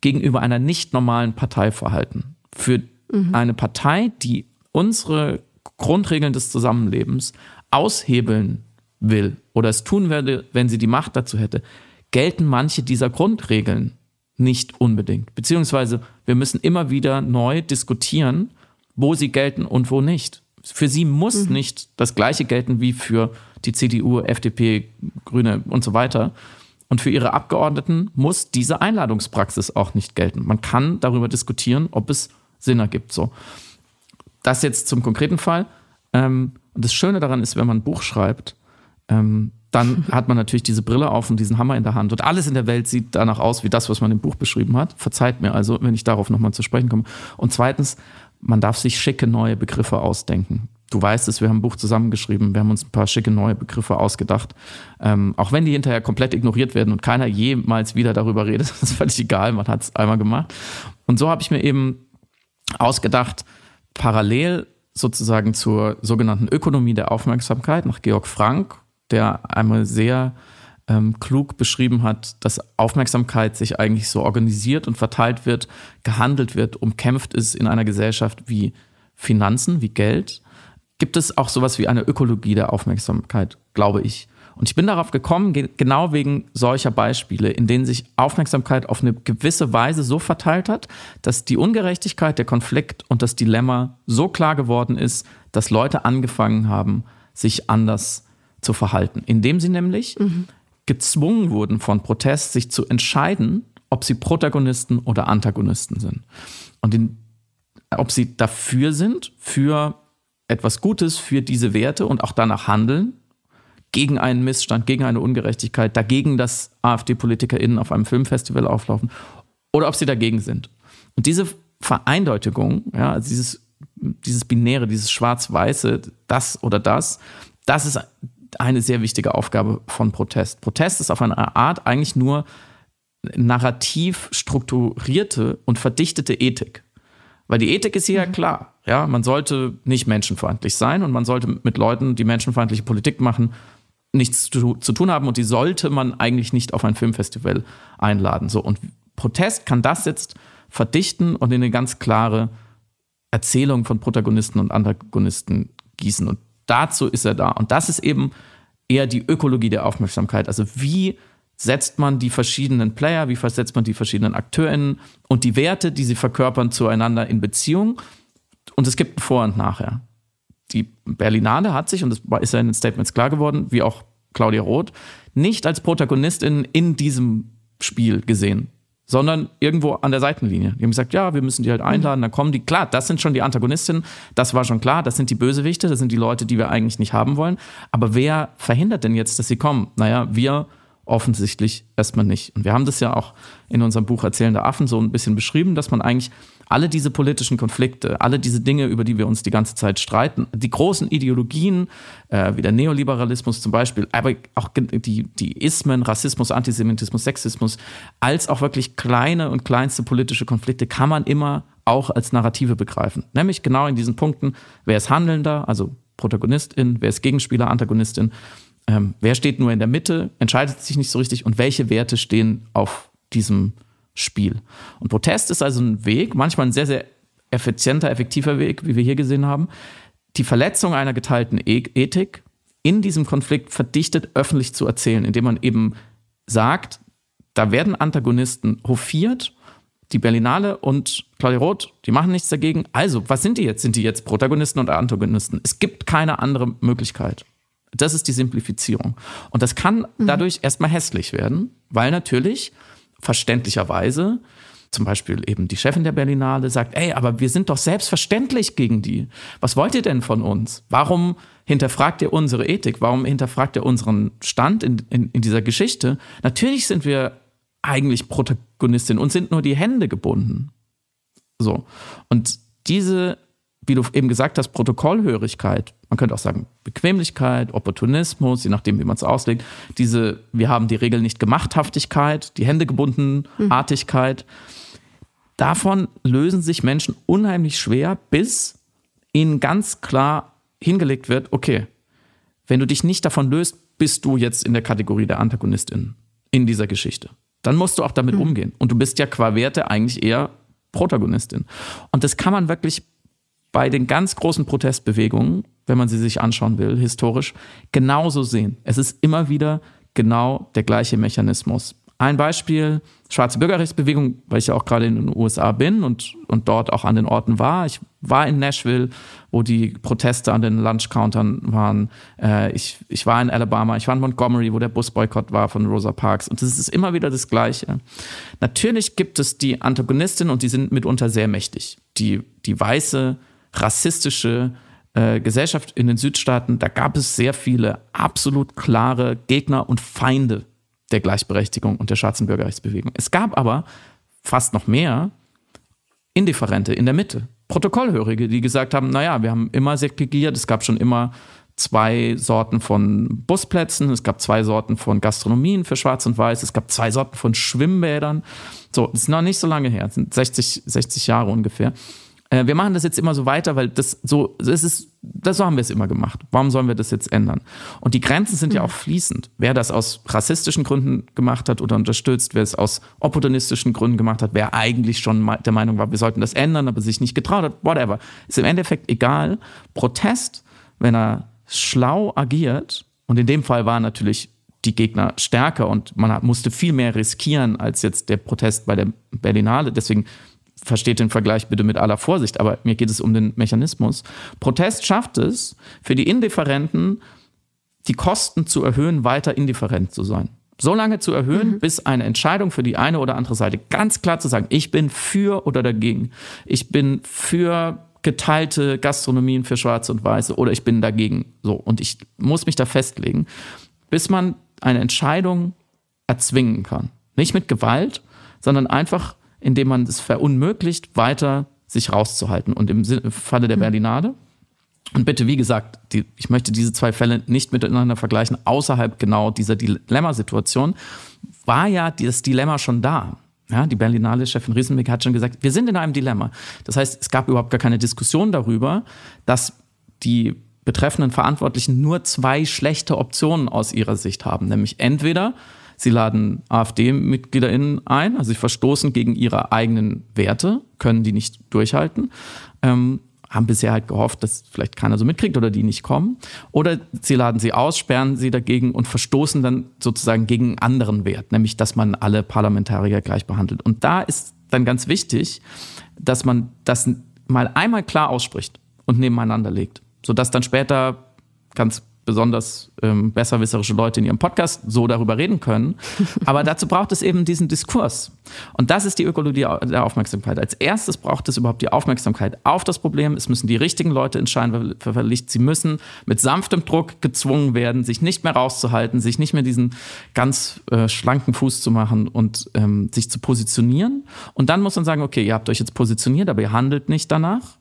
B: gegenüber einer nicht normalen Partei verhalten. Für mhm. eine Partei, die unsere Grundregeln des Zusammenlebens aushebeln will oder es tun würde, wenn sie die Macht dazu hätte, gelten manche dieser Grundregeln nicht unbedingt. Beziehungsweise wir müssen immer wieder neu diskutieren, wo sie gelten und wo nicht. Für sie muss mhm. nicht das Gleiche gelten wie für die CDU, FDP, Grüne und so weiter. Und für ihre Abgeordneten muss diese Einladungspraxis auch nicht gelten. Man kann darüber diskutieren, ob es Sinn ergibt. So. Das jetzt zum konkreten Fall. Ähm, und das Schöne daran ist, wenn man ein Buch schreibt, ähm, dann hat man natürlich diese Brille auf und diesen Hammer in der Hand. Und alles in der Welt sieht danach aus wie das, was man im Buch beschrieben hat. Verzeiht mir also, wenn ich darauf nochmal zu sprechen komme. Und zweitens, man darf sich schicke neue Begriffe ausdenken. Du weißt es, wir haben ein Buch zusammengeschrieben, wir haben uns ein paar schicke neue Begriffe ausgedacht. Ähm, auch wenn die hinterher komplett ignoriert werden und keiner jemals wieder darüber redet, das ist völlig egal, man hat es einmal gemacht. Und so habe ich mir eben ausgedacht, parallel sozusagen zur sogenannten Ökonomie der Aufmerksamkeit nach Georg Frank der einmal sehr ähm, klug beschrieben hat, dass Aufmerksamkeit sich eigentlich so organisiert und verteilt wird, gehandelt wird, umkämpft ist in einer Gesellschaft wie Finanzen, wie Geld. Gibt es auch sowas wie eine Ökologie der Aufmerksamkeit, glaube ich. Und ich bin darauf gekommen, genau wegen solcher Beispiele, in denen sich Aufmerksamkeit auf eine gewisse Weise so verteilt hat, dass die Ungerechtigkeit, der Konflikt und das Dilemma so klar geworden ist, dass Leute angefangen haben, sich anders zu verhalten, indem sie nämlich mhm. gezwungen wurden von Protest, sich zu entscheiden, ob sie Protagonisten oder Antagonisten sind. Und in, ob sie dafür sind, für etwas Gutes, für diese Werte und auch danach handeln, gegen einen Missstand, gegen eine Ungerechtigkeit, dagegen, dass AfD-PolitikerInnen auf einem Filmfestival auflaufen, oder ob sie dagegen sind. Und diese Vereindeutigung, ja, also dieses, dieses Binäre, dieses Schwarz-Weiße, das oder das, das ist eine sehr wichtige Aufgabe von Protest. Protest ist auf eine Art eigentlich nur narrativ strukturierte und verdichtete Ethik. Weil die Ethik ist hier mhm. ja klar. Ja, man sollte nicht menschenfeindlich sein und man sollte mit Leuten, die menschenfeindliche Politik machen, nichts zu, zu tun haben und die sollte man eigentlich nicht auf ein Filmfestival einladen. So und Protest kann das jetzt verdichten und in eine ganz klare Erzählung von Protagonisten und Antagonisten gießen. Und dazu ist er da. Und das ist eben eher die Ökologie der Aufmerksamkeit. Also wie setzt man die verschiedenen Player, wie versetzt man die verschiedenen AkteurInnen und die Werte, die sie verkörpern, zueinander in Beziehung. Und es gibt ein Vor und Nachher. Die Berlinale hat sich, und das ist ja in den Statements klar geworden, wie auch Claudia Roth, nicht als Protagonistin in diesem Spiel gesehen, sondern irgendwo an der Seitenlinie. Die haben gesagt, ja, wir müssen die halt einladen, dann kommen die. Klar, das sind schon die Antagonistinnen, das war schon klar, das sind die Bösewichte, das sind die Leute, die wir eigentlich nicht haben wollen. Aber wer verhindert denn jetzt, dass sie kommen? Naja, wir offensichtlich erstmal nicht. Und wir haben das ja auch in unserem Buch Erzählende Affen so ein bisschen beschrieben, dass man eigentlich alle diese politischen Konflikte, alle diese Dinge, über die wir uns die ganze Zeit streiten, die großen Ideologien, äh, wie der Neoliberalismus zum Beispiel, aber auch die, die Ismen, Rassismus, Antisemitismus, Sexismus, als auch wirklich kleine und kleinste politische Konflikte kann man immer auch als Narrative begreifen. Nämlich genau in diesen Punkten, wer ist Handelnder, also Protagonistin, wer ist Gegenspieler, Antagonistin, ähm, wer steht nur in der Mitte, entscheidet sich nicht so richtig und welche Werte stehen auf diesem Spiel. Und Protest ist also ein Weg, manchmal ein sehr, sehr effizienter, effektiver Weg, wie wir hier gesehen haben, die Verletzung einer geteilten e Ethik in diesem Konflikt verdichtet öffentlich zu erzählen, indem man eben sagt, da werden Antagonisten hofiert, die Berlinale und Claudia Roth, die machen nichts dagegen. Also, was sind die jetzt? Sind die jetzt Protagonisten oder Antagonisten? Es gibt keine andere Möglichkeit. Das ist die Simplifizierung. Und das kann mhm. dadurch erstmal hässlich werden, weil natürlich verständlicherweise zum Beispiel eben die Chefin der Berlinale sagt, ey, aber wir sind doch selbstverständlich gegen die. Was wollt ihr denn von uns? Warum hinterfragt ihr unsere Ethik? Warum hinterfragt ihr unseren Stand in, in, in dieser Geschichte? Natürlich sind wir eigentlich Protagonistin und sind nur die Hände gebunden. So. Und diese wie du eben gesagt hast, Protokollhörigkeit, man könnte auch sagen Bequemlichkeit, Opportunismus, je nachdem, wie man es auslegt, diese, wir haben die Regel nicht Gemachthaftigkeit, die Hände gebunden mhm. Artigkeit, davon lösen sich Menschen unheimlich schwer, bis ihnen ganz klar hingelegt wird, okay, wenn du dich nicht davon löst, bist du jetzt in der Kategorie der Antagonistin in dieser Geschichte. Dann musst du auch damit mhm. umgehen. Und du bist ja qua Werte eigentlich eher Protagonistin. Und das kann man wirklich bei den ganz großen Protestbewegungen, wenn man sie sich anschauen will, historisch, genauso sehen. Es ist immer wieder genau der gleiche Mechanismus. Ein Beispiel, schwarze Bürgerrechtsbewegung, weil ich ja auch gerade in den USA bin und, und dort auch an den Orten war. Ich war in Nashville, wo die Proteste an den Lunch-Countern waren. Äh, ich, ich war in Alabama, ich war in Montgomery, wo der Busboykott war von Rosa Parks. Und das ist immer wieder das Gleiche. Natürlich gibt es die Antagonistinnen und die sind mitunter sehr mächtig. Die, die weiße rassistische äh, Gesellschaft in den Südstaaten, da gab es sehr viele absolut klare Gegner und Feinde der Gleichberechtigung und der schwarzen Bürgerrechtsbewegung. Es gab aber fast noch mehr Indifferente in der Mitte, Protokollhörige, die gesagt haben, naja, wir haben immer segregiert, es gab schon immer zwei Sorten von Busplätzen, es gab zwei Sorten von Gastronomien für Schwarz und Weiß, es gab zwei Sorten von Schwimmbädern. So, das ist noch nicht so lange her, das sind 60, 60 Jahre ungefähr. Äh, wir machen das jetzt immer so weiter, weil das so, das ist, das so haben wir es immer gemacht. Warum sollen wir das jetzt ändern? Und die Grenzen sind mhm. ja auch fließend. Wer das aus rassistischen Gründen gemacht hat oder unterstützt, wer es aus opportunistischen Gründen gemacht hat, wer eigentlich schon der Meinung war, wir sollten das ändern, aber sich nicht getraut hat, whatever. Ist im Endeffekt egal. Protest, wenn er schlau agiert, und in dem Fall war natürlich die Gegner stärker und man musste viel mehr riskieren als jetzt der Protest bei der Berlinale. Deswegen versteht den Vergleich bitte mit aller Vorsicht, aber mir geht es um den Mechanismus. Protest schafft es, für die Indifferenten die Kosten zu erhöhen, weiter indifferent zu sein. So lange zu erhöhen, mhm. bis eine Entscheidung für die eine oder andere Seite ganz klar zu sagen, ich bin für oder dagegen. Ich bin für geteilte Gastronomien für Schwarze und Weiße oder ich bin dagegen. So. Und ich muss mich da festlegen, bis man eine Entscheidung erzwingen kann. Nicht mit Gewalt, sondern einfach indem man es verunmöglicht, weiter sich rauszuhalten. Und im Falle der mhm. Berlinade, und bitte, wie gesagt, die, ich möchte diese zwei Fälle nicht miteinander vergleichen, außerhalb genau dieser Dilemmasituation, war ja das Dilemma schon da. Ja, die Berlinale Chefin Riesenbeck hat schon gesagt, wir sind in einem Dilemma. Das heißt, es gab überhaupt gar keine Diskussion darüber, dass die betreffenden Verantwortlichen nur zwei schlechte Optionen aus ihrer Sicht haben. Nämlich entweder Sie laden AfD-MitgliederInnen ein, also sie verstoßen gegen ihre eigenen Werte, können die nicht durchhalten. Ähm, haben bisher halt gehofft, dass vielleicht keiner so mitkriegt oder die nicht kommen. Oder sie laden sie aus, sperren sie dagegen und verstoßen dann sozusagen gegen einen anderen Wert, nämlich dass man alle Parlamentarier gleich behandelt. Und da ist dann ganz wichtig, dass man das mal einmal klar ausspricht und nebeneinander legt, sodass dann später ganz besonders ähm, besserwisserische Leute in ihrem Podcast so darüber reden können. Aber dazu braucht es eben diesen Diskurs. Und das ist die Ökologie der Aufmerksamkeit. Als erstes braucht es überhaupt die Aufmerksamkeit auf das Problem. Es müssen die richtigen Leute entscheiden, Sie müssen mit sanftem Druck gezwungen werden, sich nicht mehr rauszuhalten, sich nicht mehr diesen ganz äh, schlanken Fuß zu machen und ähm, sich zu positionieren. Und dann muss man sagen, okay, ihr habt euch jetzt positioniert, aber ihr handelt nicht danach.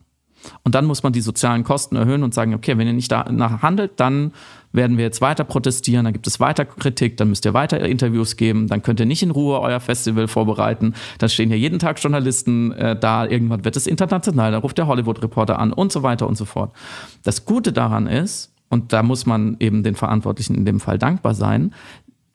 B: Und dann muss man die sozialen Kosten erhöhen und sagen, okay, wenn ihr nicht danach handelt, dann werden wir jetzt weiter protestieren, dann gibt es weiter Kritik, dann müsst ihr weiter Interviews geben, dann könnt ihr nicht in Ruhe euer Festival vorbereiten, dann stehen hier jeden Tag Journalisten äh, da, irgendwann wird es international, dann ruft der Hollywood-Reporter an und so weiter und so fort. Das Gute daran ist, und da muss man eben den Verantwortlichen in dem Fall dankbar sein,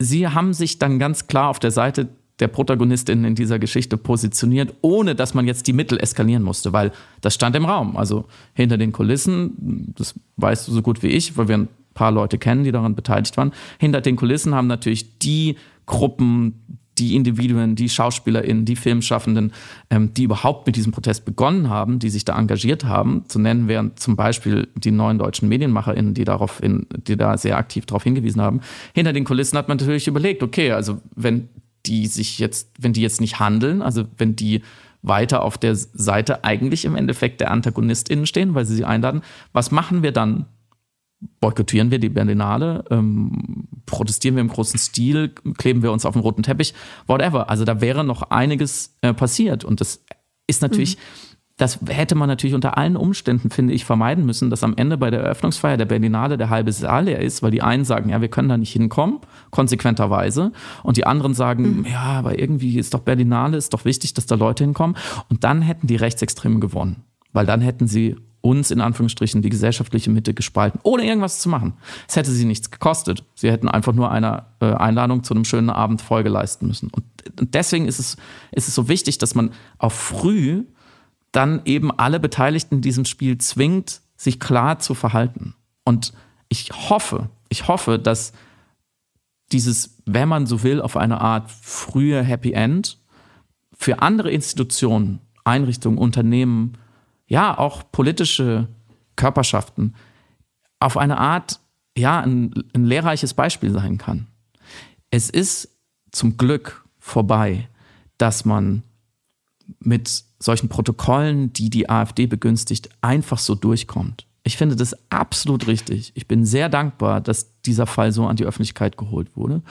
B: sie haben sich dann ganz klar auf der Seite der Protagonistin in dieser Geschichte positioniert, ohne dass man jetzt die Mittel eskalieren musste, weil das stand im Raum. Also hinter den Kulissen, das weißt du so gut wie ich, weil wir ein paar Leute kennen, die daran beteiligt waren, hinter den Kulissen haben natürlich die Gruppen, die Individuen, die SchauspielerInnen, die Filmschaffenden, ähm, die überhaupt mit diesem Protest begonnen haben, die sich da engagiert haben. Zu nennen wären zum Beispiel die neuen deutschen MedienmacherInnen, die darauf in, die da sehr aktiv darauf hingewiesen haben. Hinter den Kulissen hat man natürlich überlegt, okay, also wenn die sich jetzt, wenn die jetzt nicht handeln, also wenn die weiter auf der Seite eigentlich im Endeffekt der AntagonistInnen stehen, weil sie sie einladen, was machen wir dann? Boykottieren wir die Berlinale? Ähm, protestieren wir im großen Stil? Kleben wir uns auf den roten Teppich? Whatever. Also da wäre noch einiges äh, passiert. Und das ist natürlich, mhm das hätte man natürlich unter allen Umständen, finde ich, vermeiden müssen, dass am Ende bei der Eröffnungsfeier der Berlinale der halbe Saal leer ist, weil die einen sagen, ja, wir können da nicht hinkommen, konsequenterweise, und die anderen sagen, mhm. ja, aber irgendwie ist doch Berlinale, ist doch wichtig, dass da Leute hinkommen. Und dann hätten die Rechtsextremen gewonnen, weil dann hätten sie uns in Anführungsstrichen die gesellschaftliche Mitte gespalten, ohne irgendwas zu machen. Es hätte sie nichts gekostet. Sie hätten einfach nur eine äh, Einladung zu einem schönen Abend Folge leisten müssen. Und deswegen ist es, ist es so wichtig, dass man auch früh dann eben alle Beteiligten in diesem Spiel zwingt, sich klar zu verhalten. Und ich hoffe, ich hoffe, dass dieses, wenn man so will, auf eine Art frühe Happy End für andere Institutionen, Einrichtungen, Unternehmen, ja, auch politische Körperschaften auf eine Art, ja, ein, ein lehrreiches Beispiel sein kann. Es ist zum Glück vorbei, dass man mit solchen Protokollen, die die AfD begünstigt, einfach so durchkommt. Ich finde das absolut richtig. Ich bin sehr dankbar, dass dieser Fall so an die Öffentlichkeit geholt wurde.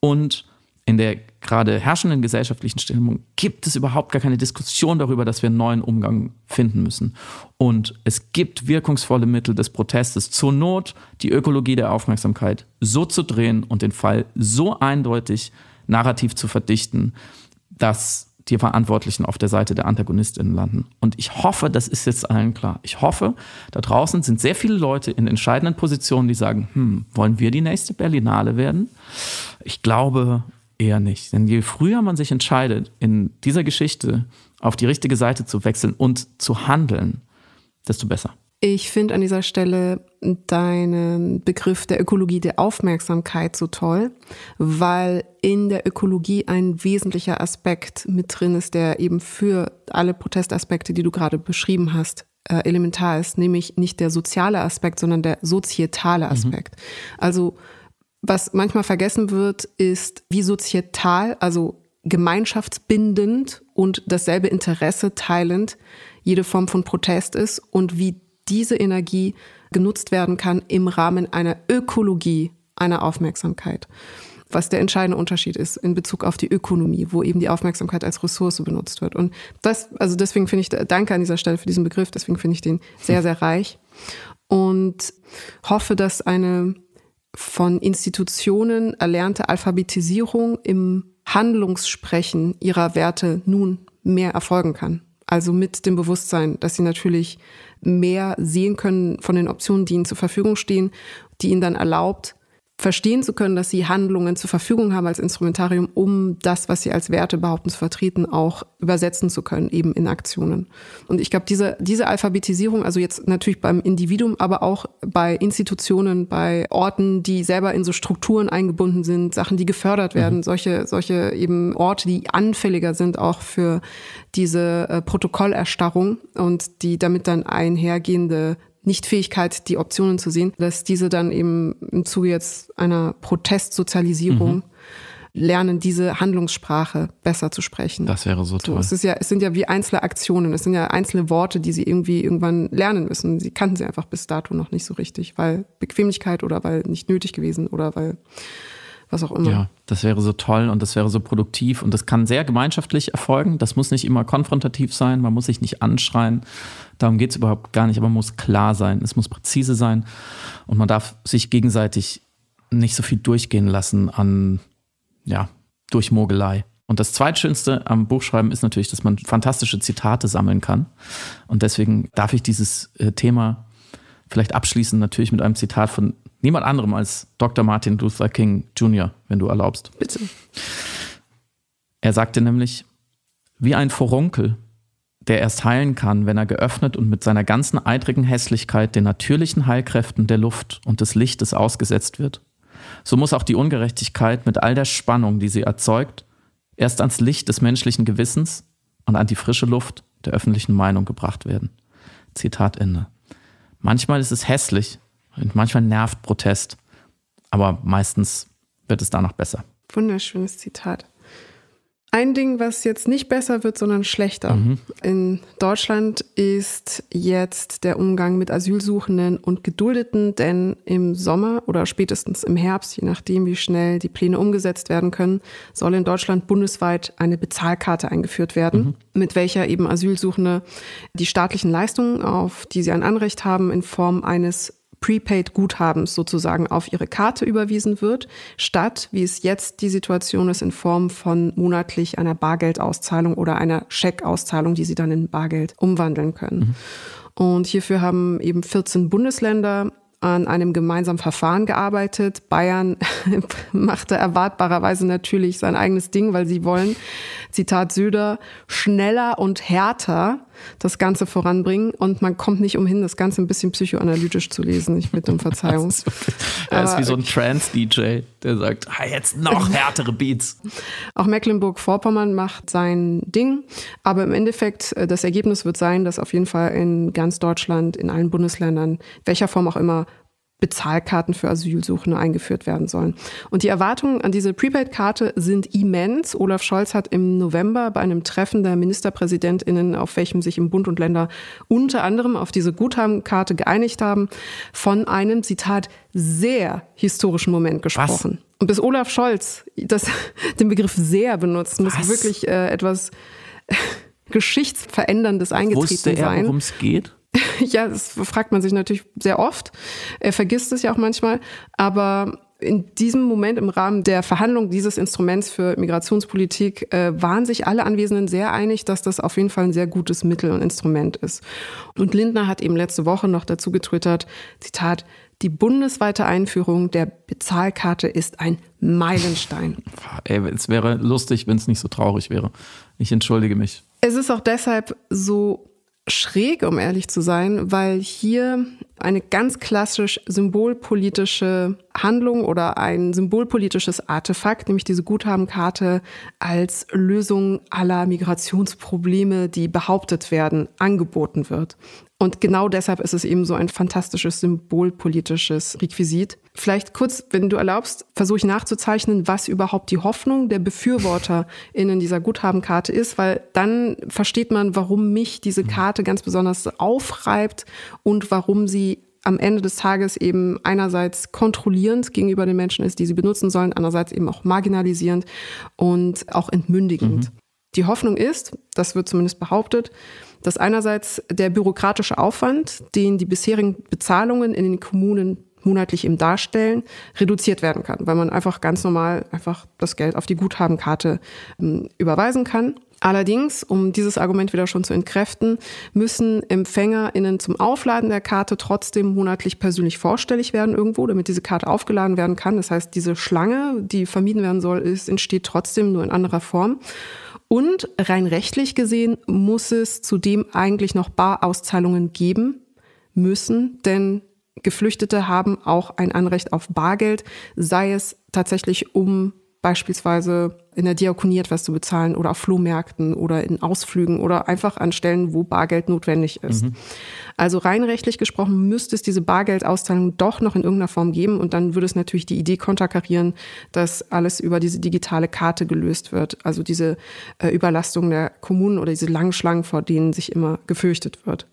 B: Und in der gerade herrschenden gesellschaftlichen Stimmung gibt es überhaupt gar keine Diskussion darüber, dass wir einen neuen Umgang finden müssen. Und es gibt wirkungsvolle Mittel des Protestes. Zur Not die Ökologie der Aufmerksamkeit so zu drehen und den Fall so eindeutig narrativ zu verdichten, dass die Verantwortlichen auf der Seite der AntagonistInnen landen. Und ich hoffe, das ist jetzt allen klar. Ich hoffe, da draußen sind sehr viele Leute in entscheidenden Positionen, die sagen, hm, wollen wir die nächste Berlinale werden? Ich glaube eher nicht. Denn je früher man sich entscheidet, in dieser Geschichte auf die richtige Seite zu wechseln und zu handeln, desto besser.
C: Ich finde an dieser Stelle deinen Begriff der Ökologie der Aufmerksamkeit so toll, weil in der Ökologie ein wesentlicher Aspekt mit drin ist, der eben für alle Protestaspekte, die du gerade beschrieben hast, äh, elementar ist, nämlich nicht der soziale Aspekt, sondern der sozietale mhm. Aspekt. Mhm. Also was manchmal vergessen wird, ist, wie sozietal, also gemeinschaftsbindend und dasselbe Interesse teilend jede Form von Protest ist und wie diese Energie genutzt werden kann im Rahmen einer Ökologie einer Aufmerksamkeit. Was der entscheidende Unterschied ist in Bezug auf die Ökonomie, wo eben die Aufmerksamkeit als Ressource benutzt wird. Und das, also deswegen finde ich, danke an dieser Stelle für diesen Begriff, deswegen finde ich den sehr, sehr reich und hoffe, dass eine von Institutionen erlernte Alphabetisierung im Handlungssprechen ihrer Werte nun mehr erfolgen kann. Also mit dem Bewusstsein, dass sie natürlich mehr sehen können von den Optionen, die ihnen zur Verfügung stehen, die ihnen dann erlaubt, verstehen zu können, dass sie Handlungen zur Verfügung haben als Instrumentarium, um das, was sie als Werte behaupten, zu vertreten, auch übersetzen zu können, eben in Aktionen. Und ich glaube, diese, diese Alphabetisierung, also jetzt natürlich beim Individuum, aber auch bei Institutionen, bei Orten, die selber in so Strukturen eingebunden sind, Sachen, die gefördert werden, mhm. solche, solche eben Orte, die anfälliger sind auch für diese äh, Protokollerstarrung und die damit dann einhergehende Nichtfähigkeit, die Optionen zu sehen, dass diese dann eben im Zuge jetzt einer Protestsozialisierung mhm. lernen, diese Handlungssprache besser zu sprechen.
B: Das wäre so toll.
C: So, es, ist ja, es sind ja wie einzelne Aktionen, es sind ja einzelne Worte, die sie irgendwie irgendwann lernen müssen. Sie kannten sie einfach bis dato noch nicht so richtig, weil Bequemlichkeit oder weil nicht nötig gewesen oder weil was auch immer.
B: Ja, das wäre so toll und das wäre so produktiv und das kann sehr gemeinschaftlich erfolgen. Das muss nicht immer konfrontativ sein, man muss sich nicht anschreien. Darum geht es überhaupt gar nicht, aber man muss klar sein, es muss präzise sein und man darf sich gegenseitig nicht so viel durchgehen lassen an, ja, Durchmogelei. Und das Zweitschönste am Buchschreiben ist natürlich, dass man fantastische Zitate sammeln kann. Und deswegen darf ich dieses äh, Thema vielleicht abschließen, natürlich mit einem Zitat von Niemand anderem als Dr. Martin Luther King Jr., wenn du erlaubst.
C: Bitte.
B: Er sagte nämlich, wie ein Furunkel, der erst heilen kann, wenn er geöffnet und mit seiner ganzen eitrigen Hässlichkeit den natürlichen Heilkräften der Luft und des Lichtes ausgesetzt wird. So muss auch die Ungerechtigkeit mit all der Spannung, die sie erzeugt, erst ans Licht des menschlichen Gewissens und an die frische Luft der öffentlichen Meinung gebracht werden. Zitat Ende. Manchmal ist es hässlich, und manchmal nervt Protest, aber meistens wird es danach besser.
C: Wunderschönes Zitat. Ein Ding, was jetzt nicht besser wird, sondern schlechter. Mhm. In Deutschland ist jetzt der Umgang mit Asylsuchenden und Geduldeten, denn im Sommer oder spätestens im Herbst, je nachdem, wie schnell die Pläne umgesetzt werden können, soll in Deutschland bundesweit eine Bezahlkarte eingeführt werden, mhm. mit welcher eben Asylsuchende die staatlichen Leistungen, auf die sie ein Anrecht haben, in Form eines Prepaid-Guthabens sozusagen auf ihre Karte überwiesen wird, statt, wie es jetzt die Situation ist, in Form von monatlich einer Bargeldauszahlung oder einer Scheckauszahlung, die sie dann in Bargeld umwandeln können. Mhm. Und hierfür haben eben 14 Bundesländer an einem gemeinsamen Verfahren gearbeitet. Bayern machte erwartbarerweise natürlich sein eigenes Ding, weil sie wollen, Zitat Söder, schneller und härter das Ganze voranbringen. Und man kommt nicht umhin, das Ganze ein bisschen psychoanalytisch zu lesen. Ich bitte um Verzeihung.
B: er ist wie so ein Trance-DJ, der sagt, jetzt noch härtere Beats.
C: Auch Mecklenburg-Vorpommern macht sein Ding. Aber im Endeffekt, äh, das Ergebnis wird sein, dass auf jeden Fall in ganz Deutschland, in allen Bundesländern, welcher Form auch immer, Bezahlkarten für Asylsuchende eingeführt werden sollen. Und die Erwartungen an diese Prepaid-Karte sind immens. Olaf Scholz hat im November bei einem Treffen der MinisterpräsidentInnen, auf welchem sich im Bund und Länder unter anderem auf diese Guthabenkarte geeinigt haben, von einem, Zitat, sehr historischen Moment gesprochen. Was? Und bis Olaf Scholz das, den Begriff sehr benutzt, muss Was? wirklich äh, etwas Geschichtsveränderndes eingetreten
B: Wusste er,
C: sein.
B: worum es geht?
C: ja, das fragt man sich natürlich sehr oft. Er vergisst es ja auch manchmal. Aber in diesem Moment im Rahmen der Verhandlung dieses Instruments für Migrationspolitik äh, waren sich alle Anwesenden sehr einig, dass das auf jeden Fall ein sehr gutes Mittel und Instrument ist. Und Lindner hat eben letzte Woche noch dazu getwittert, Zitat, die bundesweite Einführung der Bezahlkarte ist ein Meilenstein.
B: Ey, es wäre lustig, wenn es nicht so traurig wäre. Ich entschuldige mich.
C: Es ist auch deshalb so schräg, um ehrlich zu sein, weil hier eine ganz klassisch symbolpolitische Handlung oder ein symbolpolitisches Artefakt, nämlich diese Guthabenkarte als Lösung aller Migrationsprobleme, die behauptet werden, angeboten wird. Und genau deshalb ist es eben so ein fantastisches symbolpolitisches Requisit. Vielleicht kurz, wenn du erlaubst, versuche ich nachzuzeichnen, was überhaupt die Hoffnung der BefürworterInnen dieser Guthabenkarte ist, weil dann versteht man, warum mich diese Karte ganz besonders aufreibt und warum sie am Ende des Tages eben einerseits kontrollierend gegenüber den Menschen ist, die sie benutzen sollen, andererseits eben auch marginalisierend und auch entmündigend. Mhm. Die Hoffnung ist, das wird zumindest behauptet, dass einerseits der bürokratische Aufwand, den die bisherigen Bezahlungen in den Kommunen monatlich eben darstellen, reduziert werden kann, weil man einfach ganz normal einfach das Geld auf die Guthabenkarte ähm, überweisen kann. Allerdings, um dieses Argument wieder schon zu entkräften, müssen EmpfängerInnen zum Aufladen der Karte trotzdem monatlich persönlich vorstellig werden irgendwo, damit diese Karte aufgeladen werden kann. Das heißt, diese Schlange, die vermieden werden soll, ist, entsteht trotzdem nur in anderer Form. Und rein rechtlich gesehen muss es zudem eigentlich noch Barauszahlungen geben müssen, denn Geflüchtete haben auch ein Anrecht auf Bargeld, sei es tatsächlich um beispielsweise in der Diakonie etwas zu bezahlen oder auf Flohmärkten oder in Ausflügen oder einfach an Stellen, wo Bargeld notwendig ist. Mhm. Also rein rechtlich gesprochen müsste es diese Bargeldauszahlung doch noch in irgendeiner Form geben und dann würde es natürlich die Idee konterkarieren, dass alles über diese digitale Karte gelöst wird. Also diese äh, Überlastung der Kommunen oder diese langen Schlangen, vor denen sich immer gefürchtet wird.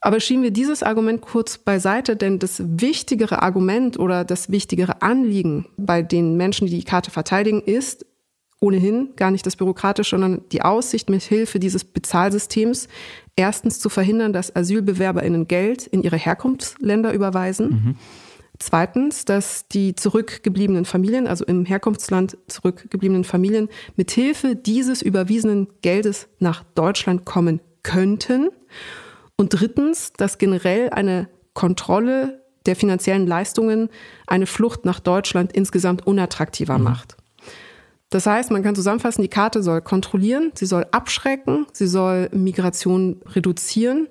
C: Aber schieben wir dieses Argument kurz beiseite, denn das wichtigere Argument oder das wichtigere Anliegen bei den Menschen, die die Karte verteidigen, ist ohnehin gar nicht das Bürokratische, sondern die Aussicht, mit Hilfe dieses Bezahlsystems erstens zu verhindern, dass AsylbewerberInnen Geld in ihre Herkunftsländer überweisen. Mhm. Zweitens, dass die zurückgebliebenen Familien, also im Herkunftsland zurückgebliebenen Familien, mit Hilfe dieses überwiesenen Geldes nach Deutschland kommen könnten. Und drittens, dass generell eine Kontrolle der finanziellen Leistungen eine Flucht nach Deutschland insgesamt unattraktiver mhm. macht. Das heißt, man kann zusammenfassen, die Karte soll kontrollieren, sie soll abschrecken, sie soll Migration reduzieren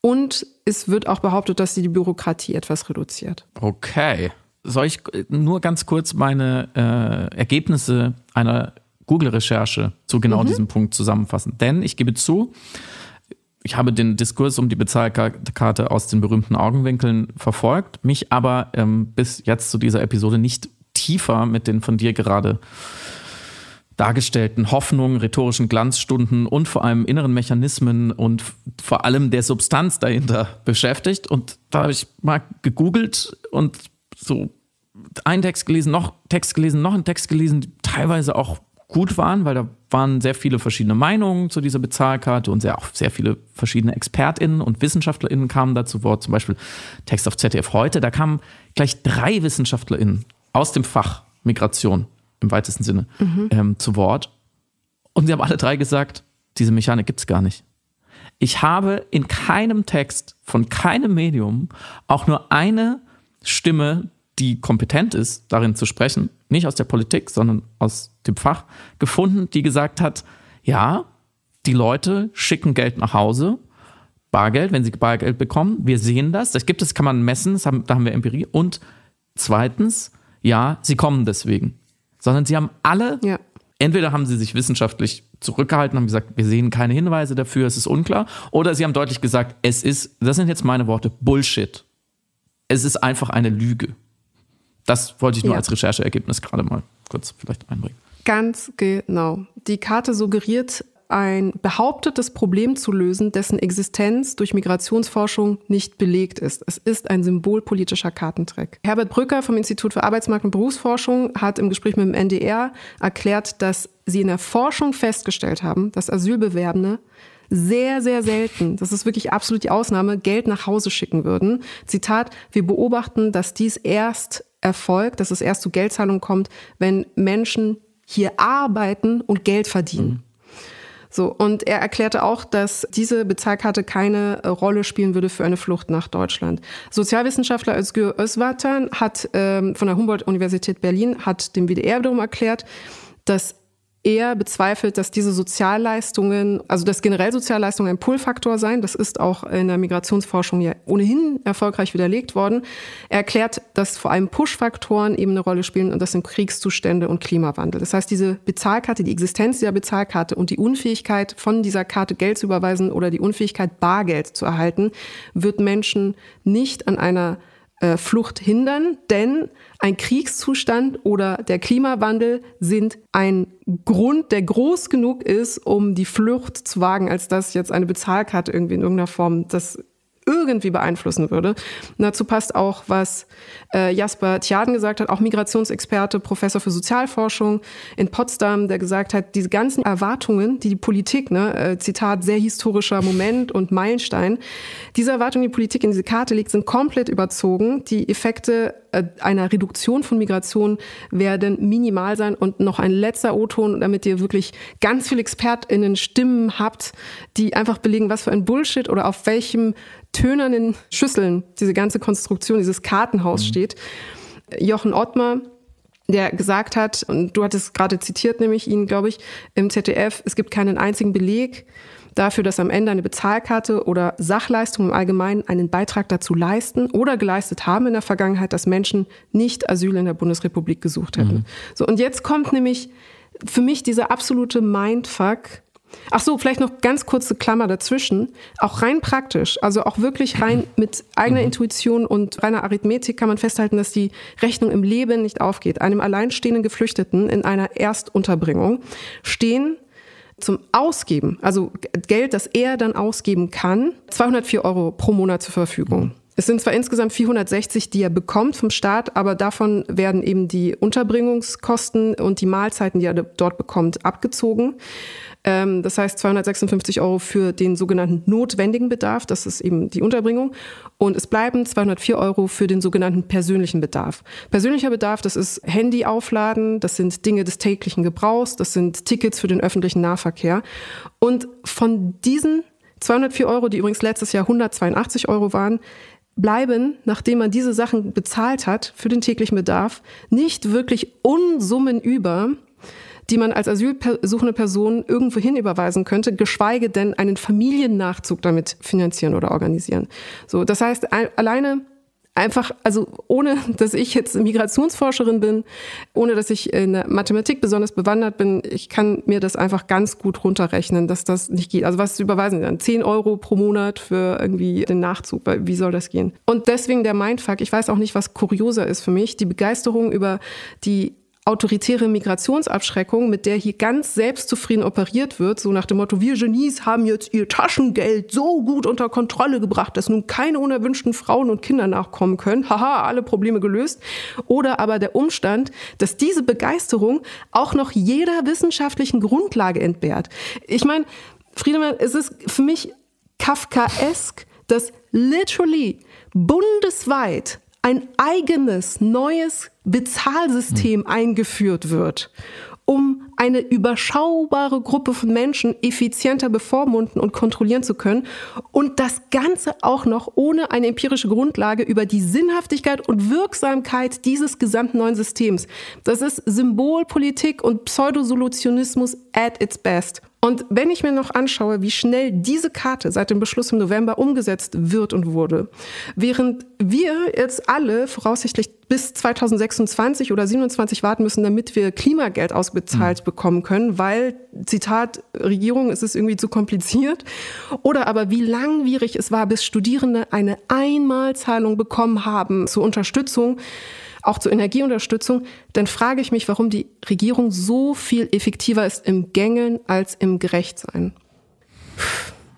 C: und es wird auch behauptet, dass sie die Bürokratie etwas reduziert.
B: Okay. Soll ich nur ganz kurz meine äh, Ergebnisse einer Google-Recherche zu genau mhm. diesem Punkt zusammenfassen? Denn ich gebe zu, ich habe den Diskurs um die Bezahlkarte aus den berühmten Augenwinkeln verfolgt, mich aber ähm, bis jetzt zu dieser Episode nicht tiefer mit den von dir gerade dargestellten Hoffnungen, rhetorischen Glanzstunden und vor allem inneren Mechanismen und vor allem der Substanz dahinter beschäftigt. Und da habe ich mal gegoogelt und so einen Text gelesen, noch Text gelesen, noch einen Text gelesen, die teilweise auch gut waren, weil da waren sehr viele verschiedene Meinungen zu dieser Bezahlkarte und sehr, auch sehr viele verschiedene ExpertInnen und WissenschaftlerInnen kamen da zu Wort. Zum Beispiel Text auf ZDF heute, da kamen gleich drei WissenschaftlerInnen aus dem Fach Migration im weitesten Sinne mhm. ähm, zu Wort. Und sie haben alle drei gesagt, diese Mechanik gibt es gar nicht. Ich habe in keinem Text von keinem Medium auch nur eine Stimme, die kompetent ist, darin zu sprechen, nicht aus der Politik, sondern aus dem Fach, gefunden, die gesagt hat, ja, die Leute schicken Geld nach Hause, Bargeld, wenn sie Bargeld bekommen. Wir sehen das. Das gibt es, kann man messen, haben, da haben wir Empirie. Und zweitens, ja, sie kommen deswegen sondern sie haben alle, ja. entweder haben sie sich wissenschaftlich zurückgehalten, haben gesagt, wir sehen keine Hinweise dafür, es ist unklar, oder sie haben deutlich gesagt, es ist, das sind jetzt meine Worte, Bullshit. Es ist einfach eine Lüge. Das wollte ich nur ja. als Rechercheergebnis gerade mal kurz vielleicht einbringen.
C: Ganz genau. Die Karte suggeriert ein behauptetes Problem zu lösen, dessen Existenz durch Migrationsforschung nicht belegt ist. Es ist ein symbolpolitischer Kartentrick. Herbert Brücker vom Institut für Arbeitsmarkt und Berufsforschung hat im Gespräch mit dem NDR erklärt, dass sie in der Forschung festgestellt haben, dass Asylbewerbende sehr, sehr selten, das ist wirklich absolut die Ausnahme, Geld nach Hause schicken würden. Zitat, wir beobachten, dass dies erst erfolgt, dass es erst zu Geldzahlungen kommt, wenn Menschen hier arbeiten und Geld verdienen. Mhm. So, und er erklärte auch, dass diese Bezahlkarte keine äh, Rolle spielen würde für eine Flucht nach Deutschland. Sozialwissenschaftler Özgür Özvatan hat ähm, von der Humboldt-Universität Berlin hat dem WDR wiederum erklärt, dass er bezweifelt, dass diese Sozialleistungen, also dass generell Sozialleistungen ein Pull-Faktor seien. Das ist auch in der Migrationsforschung ja ohnehin erfolgreich widerlegt worden. Er erklärt, dass vor allem Push-Faktoren eben eine Rolle spielen und das sind Kriegszustände und Klimawandel. Das heißt, diese Bezahlkarte, die Existenz dieser Bezahlkarte und die Unfähigkeit von dieser Karte Geld zu überweisen oder die Unfähigkeit Bargeld zu erhalten, wird Menschen nicht an einer äh, Flucht hindern, denn ein Kriegszustand oder der Klimawandel sind ein Grund, der groß genug ist, um die Flucht zu wagen, als dass jetzt eine Bezahlkarte irgendwie in irgendeiner Form das irgendwie beeinflussen würde. Und dazu passt auch, was äh, Jasper Tjaden gesagt hat, auch Migrationsexperte, Professor für Sozialforschung in Potsdam, der gesagt hat, diese ganzen Erwartungen, die die Politik, ne, äh, Zitat, sehr historischer Moment und Meilenstein, diese Erwartungen, die Politik in diese Karte legt, sind komplett überzogen. Die Effekte äh, einer Reduktion von Migration werden minimal sein. Und noch ein letzter O-Ton, damit ihr wirklich ganz viele ExpertInnen Stimmen habt, die einfach belegen, was für ein Bullshit oder auf welchem tönernen Schüsseln diese ganze Konstruktion, dieses Kartenhaus mhm. steht. Jochen Ottmar, der gesagt hat, und du hattest gerade zitiert, nämlich ihn, glaube ich, im ZDF, es gibt keinen einzigen Beleg dafür, dass am Ende eine Bezahlkarte oder Sachleistungen im Allgemeinen einen Beitrag dazu leisten oder geleistet haben in der Vergangenheit, dass Menschen nicht Asyl in der Bundesrepublik gesucht hätten. Mhm. So, und jetzt kommt nämlich für mich dieser absolute Mindfuck, Ach so, vielleicht noch ganz kurze Klammer dazwischen. Auch rein praktisch, also auch wirklich rein mit eigener mhm. Intuition und reiner Arithmetik kann man festhalten, dass die Rechnung im Leben nicht aufgeht. Einem alleinstehenden Geflüchteten in einer Erstunterbringung stehen zum Ausgeben, also Geld, das er dann ausgeben kann, 204 Euro pro Monat zur Verfügung. Es sind zwar insgesamt 460, die er bekommt vom Staat, aber davon werden eben die Unterbringungskosten und die Mahlzeiten, die er dort bekommt, abgezogen. Ähm, das heißt 256 Euro für den sogenannten notwendigen Bedarf, das ist eben die Unterbringung. Und es bleiben 204 Euro für den sogenannten persönlichen Bedarf. Persönlicher Bedarf, das ist Handy aufladen, das sind Dinge des täglichen Gebrauchs, das sind Tickets für den öffentlichen Nahverkehr. Und von diesen 204 Euro, die übrigens letztes Jahr 182 Euro waren, bleiben, nachdem man diese Sachen bezahlt hat für den täglichen Bedarf, nicht wirklich Unsummen über, die man als asylsuchende Person irgendwo hin überweisen könnte, geschweige denn einen Familiennachzug damit finanzieren oder organisieren. So, das heißt, alleine einfach, also ohne dass ich jetzt Migrationsforscherin bin, ohne dass ich in der Mathematik besonders bewandert bin, ich kann mir das einfach ganz gut runterrechnen, dass das nicht geht. Also was überweisen Sie dann? 10 Euro pro Monat für irgendwie den Nachzug. Wie soll das gehen? Und deswegen der Mindfuck. Ich weiß auch nicht, was kurioser ist für mich. Die Begeisterung über die autoritäre Migrationsabschreckung, mit der hier ganz selbstzufrieden operiert wird, so nach dem Motto, wir Genies haben jetzt ihr Taschengeld so gut unter Kontrolle gebracht, dass nun keine unerwünschten Frauen und Kinder nachkommen können. Haha, alle Probleme gelöst. Oder aber der Umstand, dass diese Begeisterung auch noch jeder wissenschaftlichen Grundlage entbehrt. Ich meine, Friedemann, es ist für mich Kafkaesk, dass literally bundesweit ein eigenes neues Bezahlsystem mhm. eingeführt wird, um eine überschaubare Gruppe von Menschen effizienter bevormunden und kontrollieren zu können und das Ganze auch noch ohne eine empirische Grundlage über die Sinnhaftigkeit und Wirksamkeit dieses gesamten neuen Systems. Das ist Symbolpolitik und Pseudosolutionismus at its best. Und wenn ich mir noch anschaue, wie schnell diese Karte seit dem Beschluss im November umgesetzt wird und wurde, während wir jetzt alle voraussichtlich bis 2026 oder 27 warten müssen, damit wir Klimageld ausbezahlt mhm. bekommen können, weil, Zitat, Regierung, es ist irgendwie zu kompliziert. Oder aber wie langwierig es war, bis Studierende eine Einmalzahlung bekommen haben zur Unterstützung auch zur Energieunterstützung, dann frage ich mich, warum die Regierung so viel effektiver ist im Gängeln als im Gerechtsein.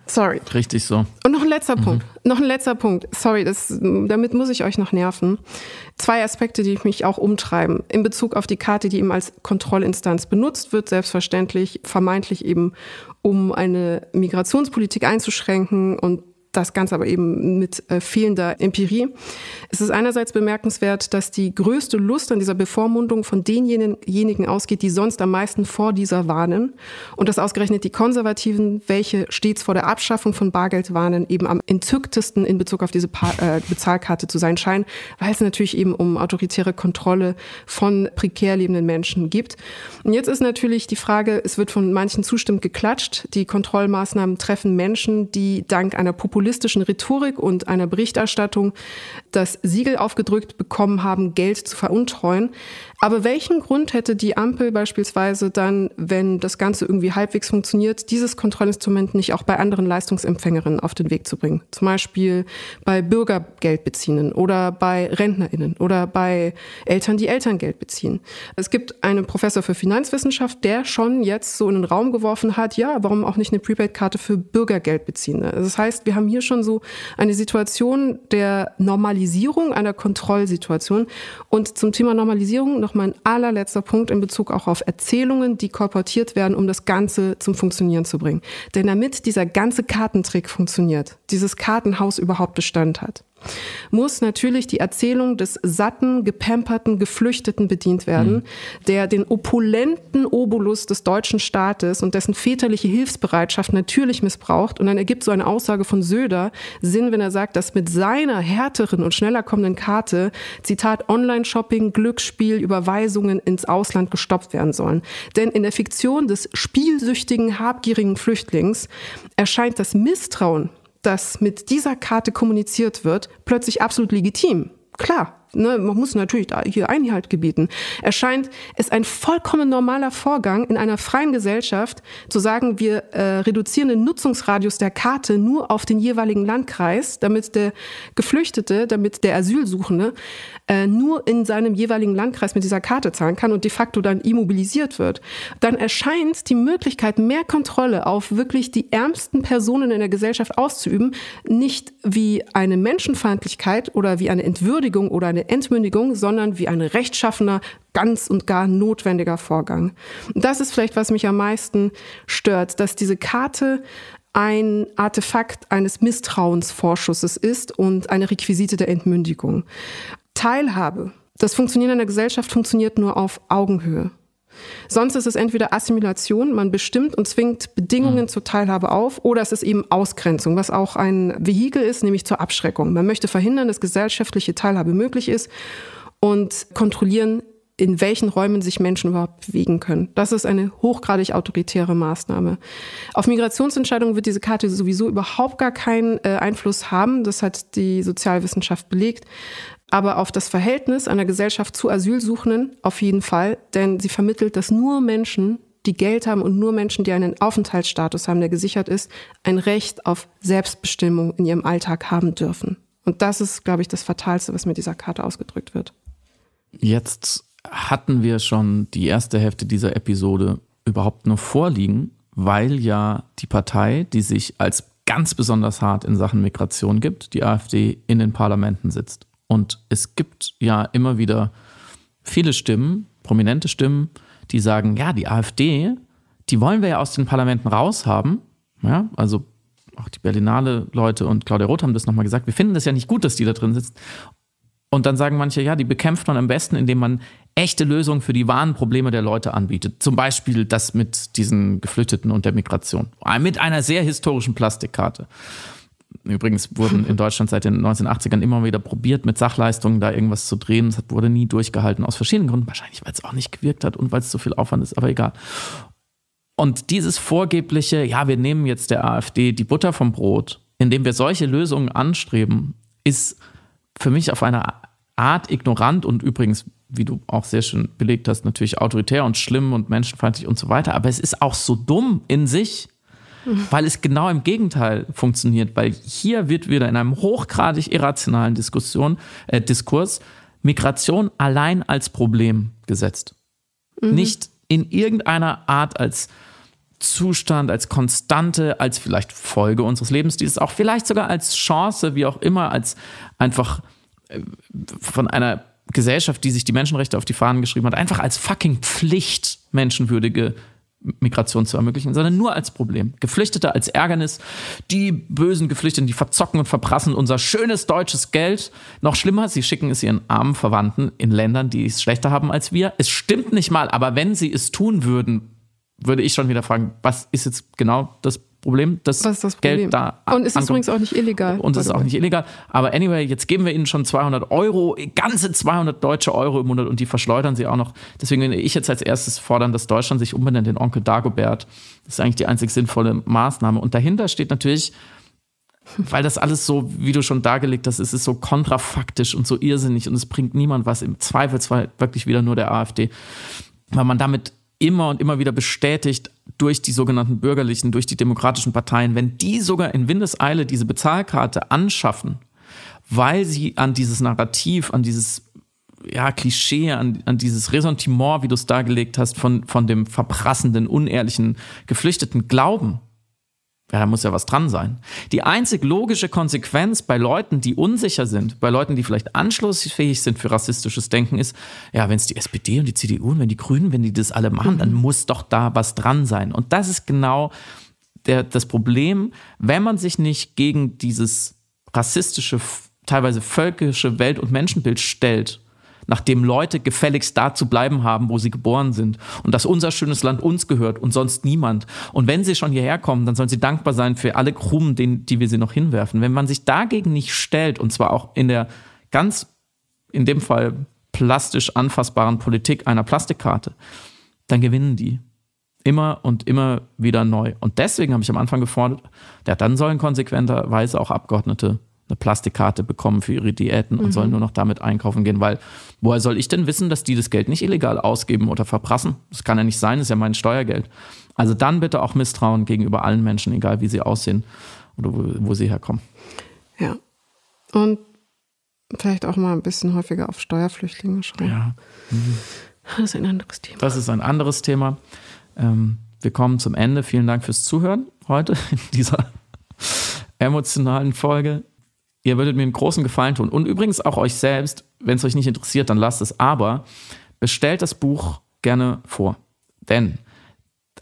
C: Sorry.
B: Richtig so.
C: Und noch ein letzter mhm. Punkt. Noch ein letzter Punkt. Sorry, das, damit muss ich euch noch nerven. Zwei Aspekte, die mich auch umtreiben. In Bezug auf die Karte, die eben als Kontrollinstanz benutzt wird, selbstverständlich, vermeintlich eben, um eine Migrationspolitik einzuschränken und das Ganze aber eben mit äh, fehlender Empirie. Es ist einerseits bemerkenswert, dass die größte Lust an dieser Bevormundung von denjenigen ausgeht, die sonst am meisten vor dieser warnen und dass ausgerechnet die Konservativen, welche stets vor der Abschaffung von Bargeld warnen, eben am entzücktesten in Bezug auf diese pa äh, Bezahlkarte zu sein scheinen, weil es natürlich eben um autoritäre Kontrolle von prekär lebenden Menschen gibt. Und jetzt ist natürlich die Frage, es wird von manchen zustimmt geklatscht, die Kontrollmaßnahmen treffen Menschen, die dank einer populistischen populistischen Rhetorik und einer Berichterstattung das Siegel aufgedrückt bekommen haben, Geld zu veruntreuen. Aber welchen Grund hätte die Ampel beispielsweise dann, wenn das Ganze irgendwie halbwegs funktioniert, dieses Kontrollinstrument nicht auch bei anderen Leistungsempfängerinnen auf den Weg zu bringen? Zum Beispiel bei Bürgergeldbeziehenden oder bei RentnerInnen oder bei Eltern, die Elterngeld beziehen. Es gibt einen Professor für Finanzwissenschaft, der schon jetzt so in den Raum geworfen hat, ja, warum auch nicht eine Prepaid-Karte für Bürgergeldbeziehende? Das heißt, wir haben hier schon so eine Situation der Normalisierung einer Kontrollsituation. Und zum Thema Normalisierung noch mein allerletzter Punkt in Bezug auch auf Erzählungen, die korportiert werden, um das Ganze zum Funktionieren zu bringen. Denn damit dieser ganze Kartentrick funktioniert, dieses Kartenhaus überhaupt Bestand hat, muss natürlich die Erzählung des satten, gepamperten Geflüchteten bedient werden, mhm. der den opulenten Obolus des deutschen Staates und dessen väterliche Hilfsbereitschaft natürlich missbraucht. Und dann ergibt so eine Aussage von Söder Sinn, wenn er sagt, dass mit seiner härteren und schneller kommenden Karte, Zitat, Online-Shopping, Glücksspiel, Überweisungen ins Ausland gestoppt werden sollen. Denn in der Fiktion des spielsüchtigen, habgierigen Flüchtlings erscheint das Misstrauen das mit dieser Karte kommuniziert wird, plötzlich absolut legitim. Klar, Ne? Man muss natürlich hier Einhalt gebieten. Erscheint es ein vollkommen normaler Vorgang in einer freien Gesellschaft zu sagen, wir äh, reduzieren den Nutzungsradius der Karte nur auf den jeweiligen Landkreis, damit der Geflüchtete, damit der Asylsuchende äh, nur in seinem jeweiligen Landkreis mit dieser Karte zahlen kann und de facto dann immobilisiert wird, dann erscheint die Möglichkeit, mehr Kontrolle auf wirklich die ärmsten Personen in der Gesellschaft auszuüben, nicht wie eine Menschenfeindlichkeit oder wie eine Entwürdigung oder eine Entmündigung, sondern wie ein rechtschaffener, ganz und gar notwendiger Vorgang. Und das ist vielleicht, was mich am meisten stört, dass diese Karte ein Artefakt eines Misstrauensvorschusses ist und eine Requisite der Entmündigung. Teilhabe, das Funktionieren einer Gesellschaft funktioniert nur auf Augenhöhe. Sonst ist es entweder Assimilation, man bestimmt und zwingt Bedingungen mhm. zur Teilhabe auf, oder es ist eben Ausgrenzung, was auch ein Vehikel ist, nämlich zur Abschreckung. Man möchte verhindern, dass gesellschaftliche Teilhabe möglich ist und kontrollieren, in welchen Räumen sich Menschen überhaupt bewegen können. Das ist eine hochgradig autoritäre Maßnahme. Auf Migrationsentscheidungen wird diese Karte sowieso überhaupt gar keinen äh, Einfluss haben. Das hat die Sozialwissenschaft belegt aber auf das Verhältnis einer Gesellschaft zu Asylsuchenden auf jeden Fall, denn sie vermittelt, dass nur Menschen, die Geld haben und nur Menschen, die einen Aufenthaltsstatus haben, der gesichert ist, ein Recht auf Selbstbestimmung in ihrem Alltag haben dürfen. Und das ist, glaube ich, das Fatalste, was mit dieser Karte ausgedrückt wird.
B: Jetzt hatten wir schon die erste Hälfte dieser Episode überhaupt nur vorliegen, weil ja die Partei, die sich als ganz besonders hart in Sachen Migration gibt, die AfD in den Parlamenten sitzt. Und es gibt ja immer wieder viele Stimmen, prominente Stimmen, die sagen, ja, die AfD, die wollen wir ja aus den Parlamenten raushaben. Ja, also auch die Berlinale Leute und Claudia Roth haben das nochmal gesagt. Wir finden das ja nicht gut, dass die da drin sitzt. Und dann sagen manche, ja, die bekämpft man am besten, indem man echte Lösungen für die wahren Probleme der Leute anbietet. Zum Beispiel das mit diesen Geflüchteten und der Migration. Mit einer sehr historischen Plastikkarte. Übrigens wurden in Deutschland seit den 1980ern immer wieder probiert, mit Sachleistungen da irgendwas zu drehen. Das wurde nie durchgehalten, aus verschiedenen Gründen. Wahrscheinlich, weil es auch nicht gewirkt hat und weil es zu viel Aufwand ist, aber egal. Und dieses vorgebliche, ja, wir nehmen jetzt der AfD die Butter vom Brot, indem wir solche Lösungen anstreben, ist für mich auf eine Art ignorant und übrigens, wie du auch sehr schön belegt hast, natürlich autoritär und schlimm und menschenfeindlich und so weiter. Aber es ist auch so dumm in sich, weil es genau im Gegenteil funktioniert, weil hier wird wieder in einem hochgradig irrationalen Diskussion, äh, Diskurs Migration allein als Problem gesetzt. Mhm. Nicht in irgendeiner Art als Zustand, als Konstante, als vielleicht Folge unseres Lebensstils, auch vielleicht sogar als Chance, wie auch immer, als einfach äh, von einer Gesellschaft, die sich die Menschenrechte auf die Fahnen geschrieben hat, einfach als fucking Pflicht menschenwürdige Migration zu ermöglichen, sondern nur als Problem. Geflüchtete als Ärgernis. Die bösen Geflüchteten, die verzocken und verprassen unser schönes deutsches Geld. Noch schlimmer, sie schicken es ihren armen Verwandten in Ländern, die es schlechter haben als wir. Es stimmt nicht mal, aber wenn sie es tun würden, würde ich schon wieder fragen, was ist jetzt genau das Problem, dass
C: ist das Problem?
B: Geld da
C: Und es ist ankommt. übrigens auch nicht illegal.
B: Und es ist auch nicht illegal. Aber anyway, jetzt geben wir ihnen schon 200 Euro, ganze 200 deutsche Euro im Monat und die verschleudern sie auch noch. Deswegen will ich jetzt als erstes fordern, dass Deutschland sich umbenennt in Onkel Dagobert. Das ist eigentlich die einzig sinnvolle Maßnahme. Und dahinter steht natürlich, weil das alles so, wie du schon dargelegt hast, es ist so kontrafaktisch und so irrsinnig und es bringt niemand was. Im Zweifelsfall wirklich wieder nur der AfD. Weil man damit immer und immer wieder bestätigt durch die sogenannten bürgerlichen, durch die demokratischen Parteien, wenn die sogar in Windeseile diese Bezahlkarte anschaffen, weil sie an dieses Narrativ, an dieses ja, Klischee, an, an dieses Ressentiment, wie du es dargelegt hast, von, von dem verprassenden, unehrlichen Geflüchteten glauben, ja, da muss ja was dran sein. Die einzig logische Konsequenz bei Leuten, die unsicher sind, bei Leuten, die vielleicht anschlussfähig sind für rassistisches Denken, ist, ja, wenn es die SPD und die CDU und wenn die Grünen, wenn die das alle machen, mhm. dann muss doch da was dran sein. Und das ist genau der, das Problem, wenn man sich nicht gegen dieses rassistische, teilweise völkische Welt- und Menschenbild stellt nachdem Leute gefälligst da zu bleiben haben, wo sie geboren sind und dass unser schönes Land uns gehört und sonst niemand. Und wenn sie schon hierher kommen, dann sollen sie dankbar sein für alle Krumen, die wir sie noch hinwerfen. Wenn man sich dagegen nicht stellt, und zwar auch in der ganz, in dem Fall plastisch anfassbaren Politik einer Plastikkarte, dann gewinnen die. Immer und immer wieder neu. Und deswegen habe ich am Anfang gefordert, ja, dann sollen konsequenterweise auch Abgeordnete eine Plastikkarte bekommen für ihre Diäten und sollen nur noch damit einkaufen gehen, weil woher soll ich denn wissen, dass die das Geld nicht illegal ausgeben oder verprassen? Das kann ja nicht sein, das ist ja mein Steuergeld. Also dann bitte auch Misstrauen gegenüber allen Menschen, egal wie sie aussehen oder wo, wo sie herkommen.
C: Ja. Und vielleicht auch mal ein bisschen häufiger auf Steuerflüchtlinge schauen.
B: Ja,
C: Das ist ein anderes Thema.
B: das ist ein anderes Thema. Ähm, wir kommen zum Ende. Vielen Dank fürs Zuhören heute in dieser emotionalen Folge. Ihr würdet mir einen großen Gefallen tun. Und übrigens auch euch selbst, wenn es euch nicht interessiert, dann lasst es. Aber bestellt das Buch gerne vor. Denn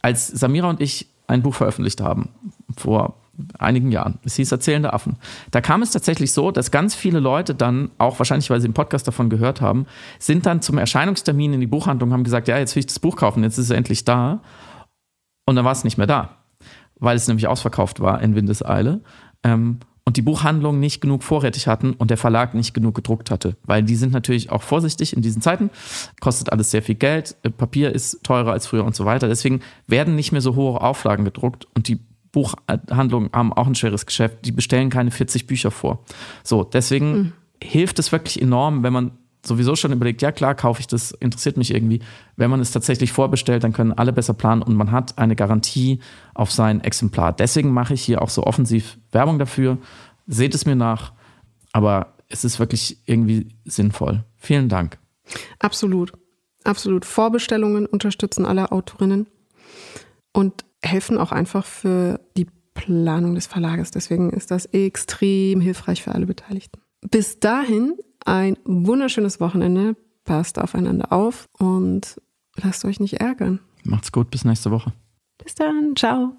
B: als Samira und ich ein Buch veröffentlicht haben, vor einigen Jahren, es hieß Erzählende Affen, da kam es tatsächlich so, dass ganz viele Leute dann, auch wahrscheinlich, weil sie im Podcast davon gehört haben, sind dann zum Erscheinungstermin in die Buchhandlung, haben gesagt, ja, jetzt will ich das Buch kaufen, jetzt ist es endlich da. Und dann war es nicht mehr da, weil es nämlich ausverkauft war in Windeseile. Ähm, und die Buchhandlung nicht genug vorrätig hatten und der Verlag nicht genug gedruckt hatte. Weil die sind natürlich auch vorsichtig in diesen Zeiten, kostet alles sehr viel Geld, äh, Papier ist teurer als früher und so weiter. Deswegen werden nicht mehr so hohe Auflagen gedruckt und die Buchhandlungen haben auch ein schweres Geschäft. Die bestellen keine 40 Bücher vor. So, deswegen hilft es wirklich enorm, wenn man sowieso schon überlegt, ja klar, kaufe ich das, interessiert mich irgendwie. Wenn man es tatsächlich vorbestellt, dann können alle besser planen und man hat eine Garantie auf sein Exemplar. Deswegen mache ich hier auch so offensiv Werbung dafür. Seht es mir nach, aber es ist wirklich irgendwie sinnvoll. Vielen Dank.
C: Absolut. Absolut. Vorbestellungen unterstützen alle Autorinnen und helfen auch einfach für die Planung des Verlages. Deswegen ist das extrem hilfreich für alle Beteiligten. Bis dahin ein wunderschönes Wochenende. Passt aufeinander auf und lasst euch nicht ärgern.
B: Macht's gut, bis nächste Woche.
C: Bis dann. Ciao.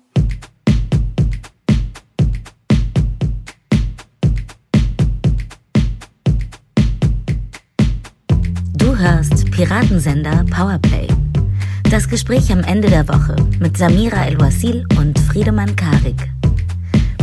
A: Du hörst Piratensender Powerplay. Das Gespräch am Ende der Woche mit Samira El-Wasil und Friedemann Karik.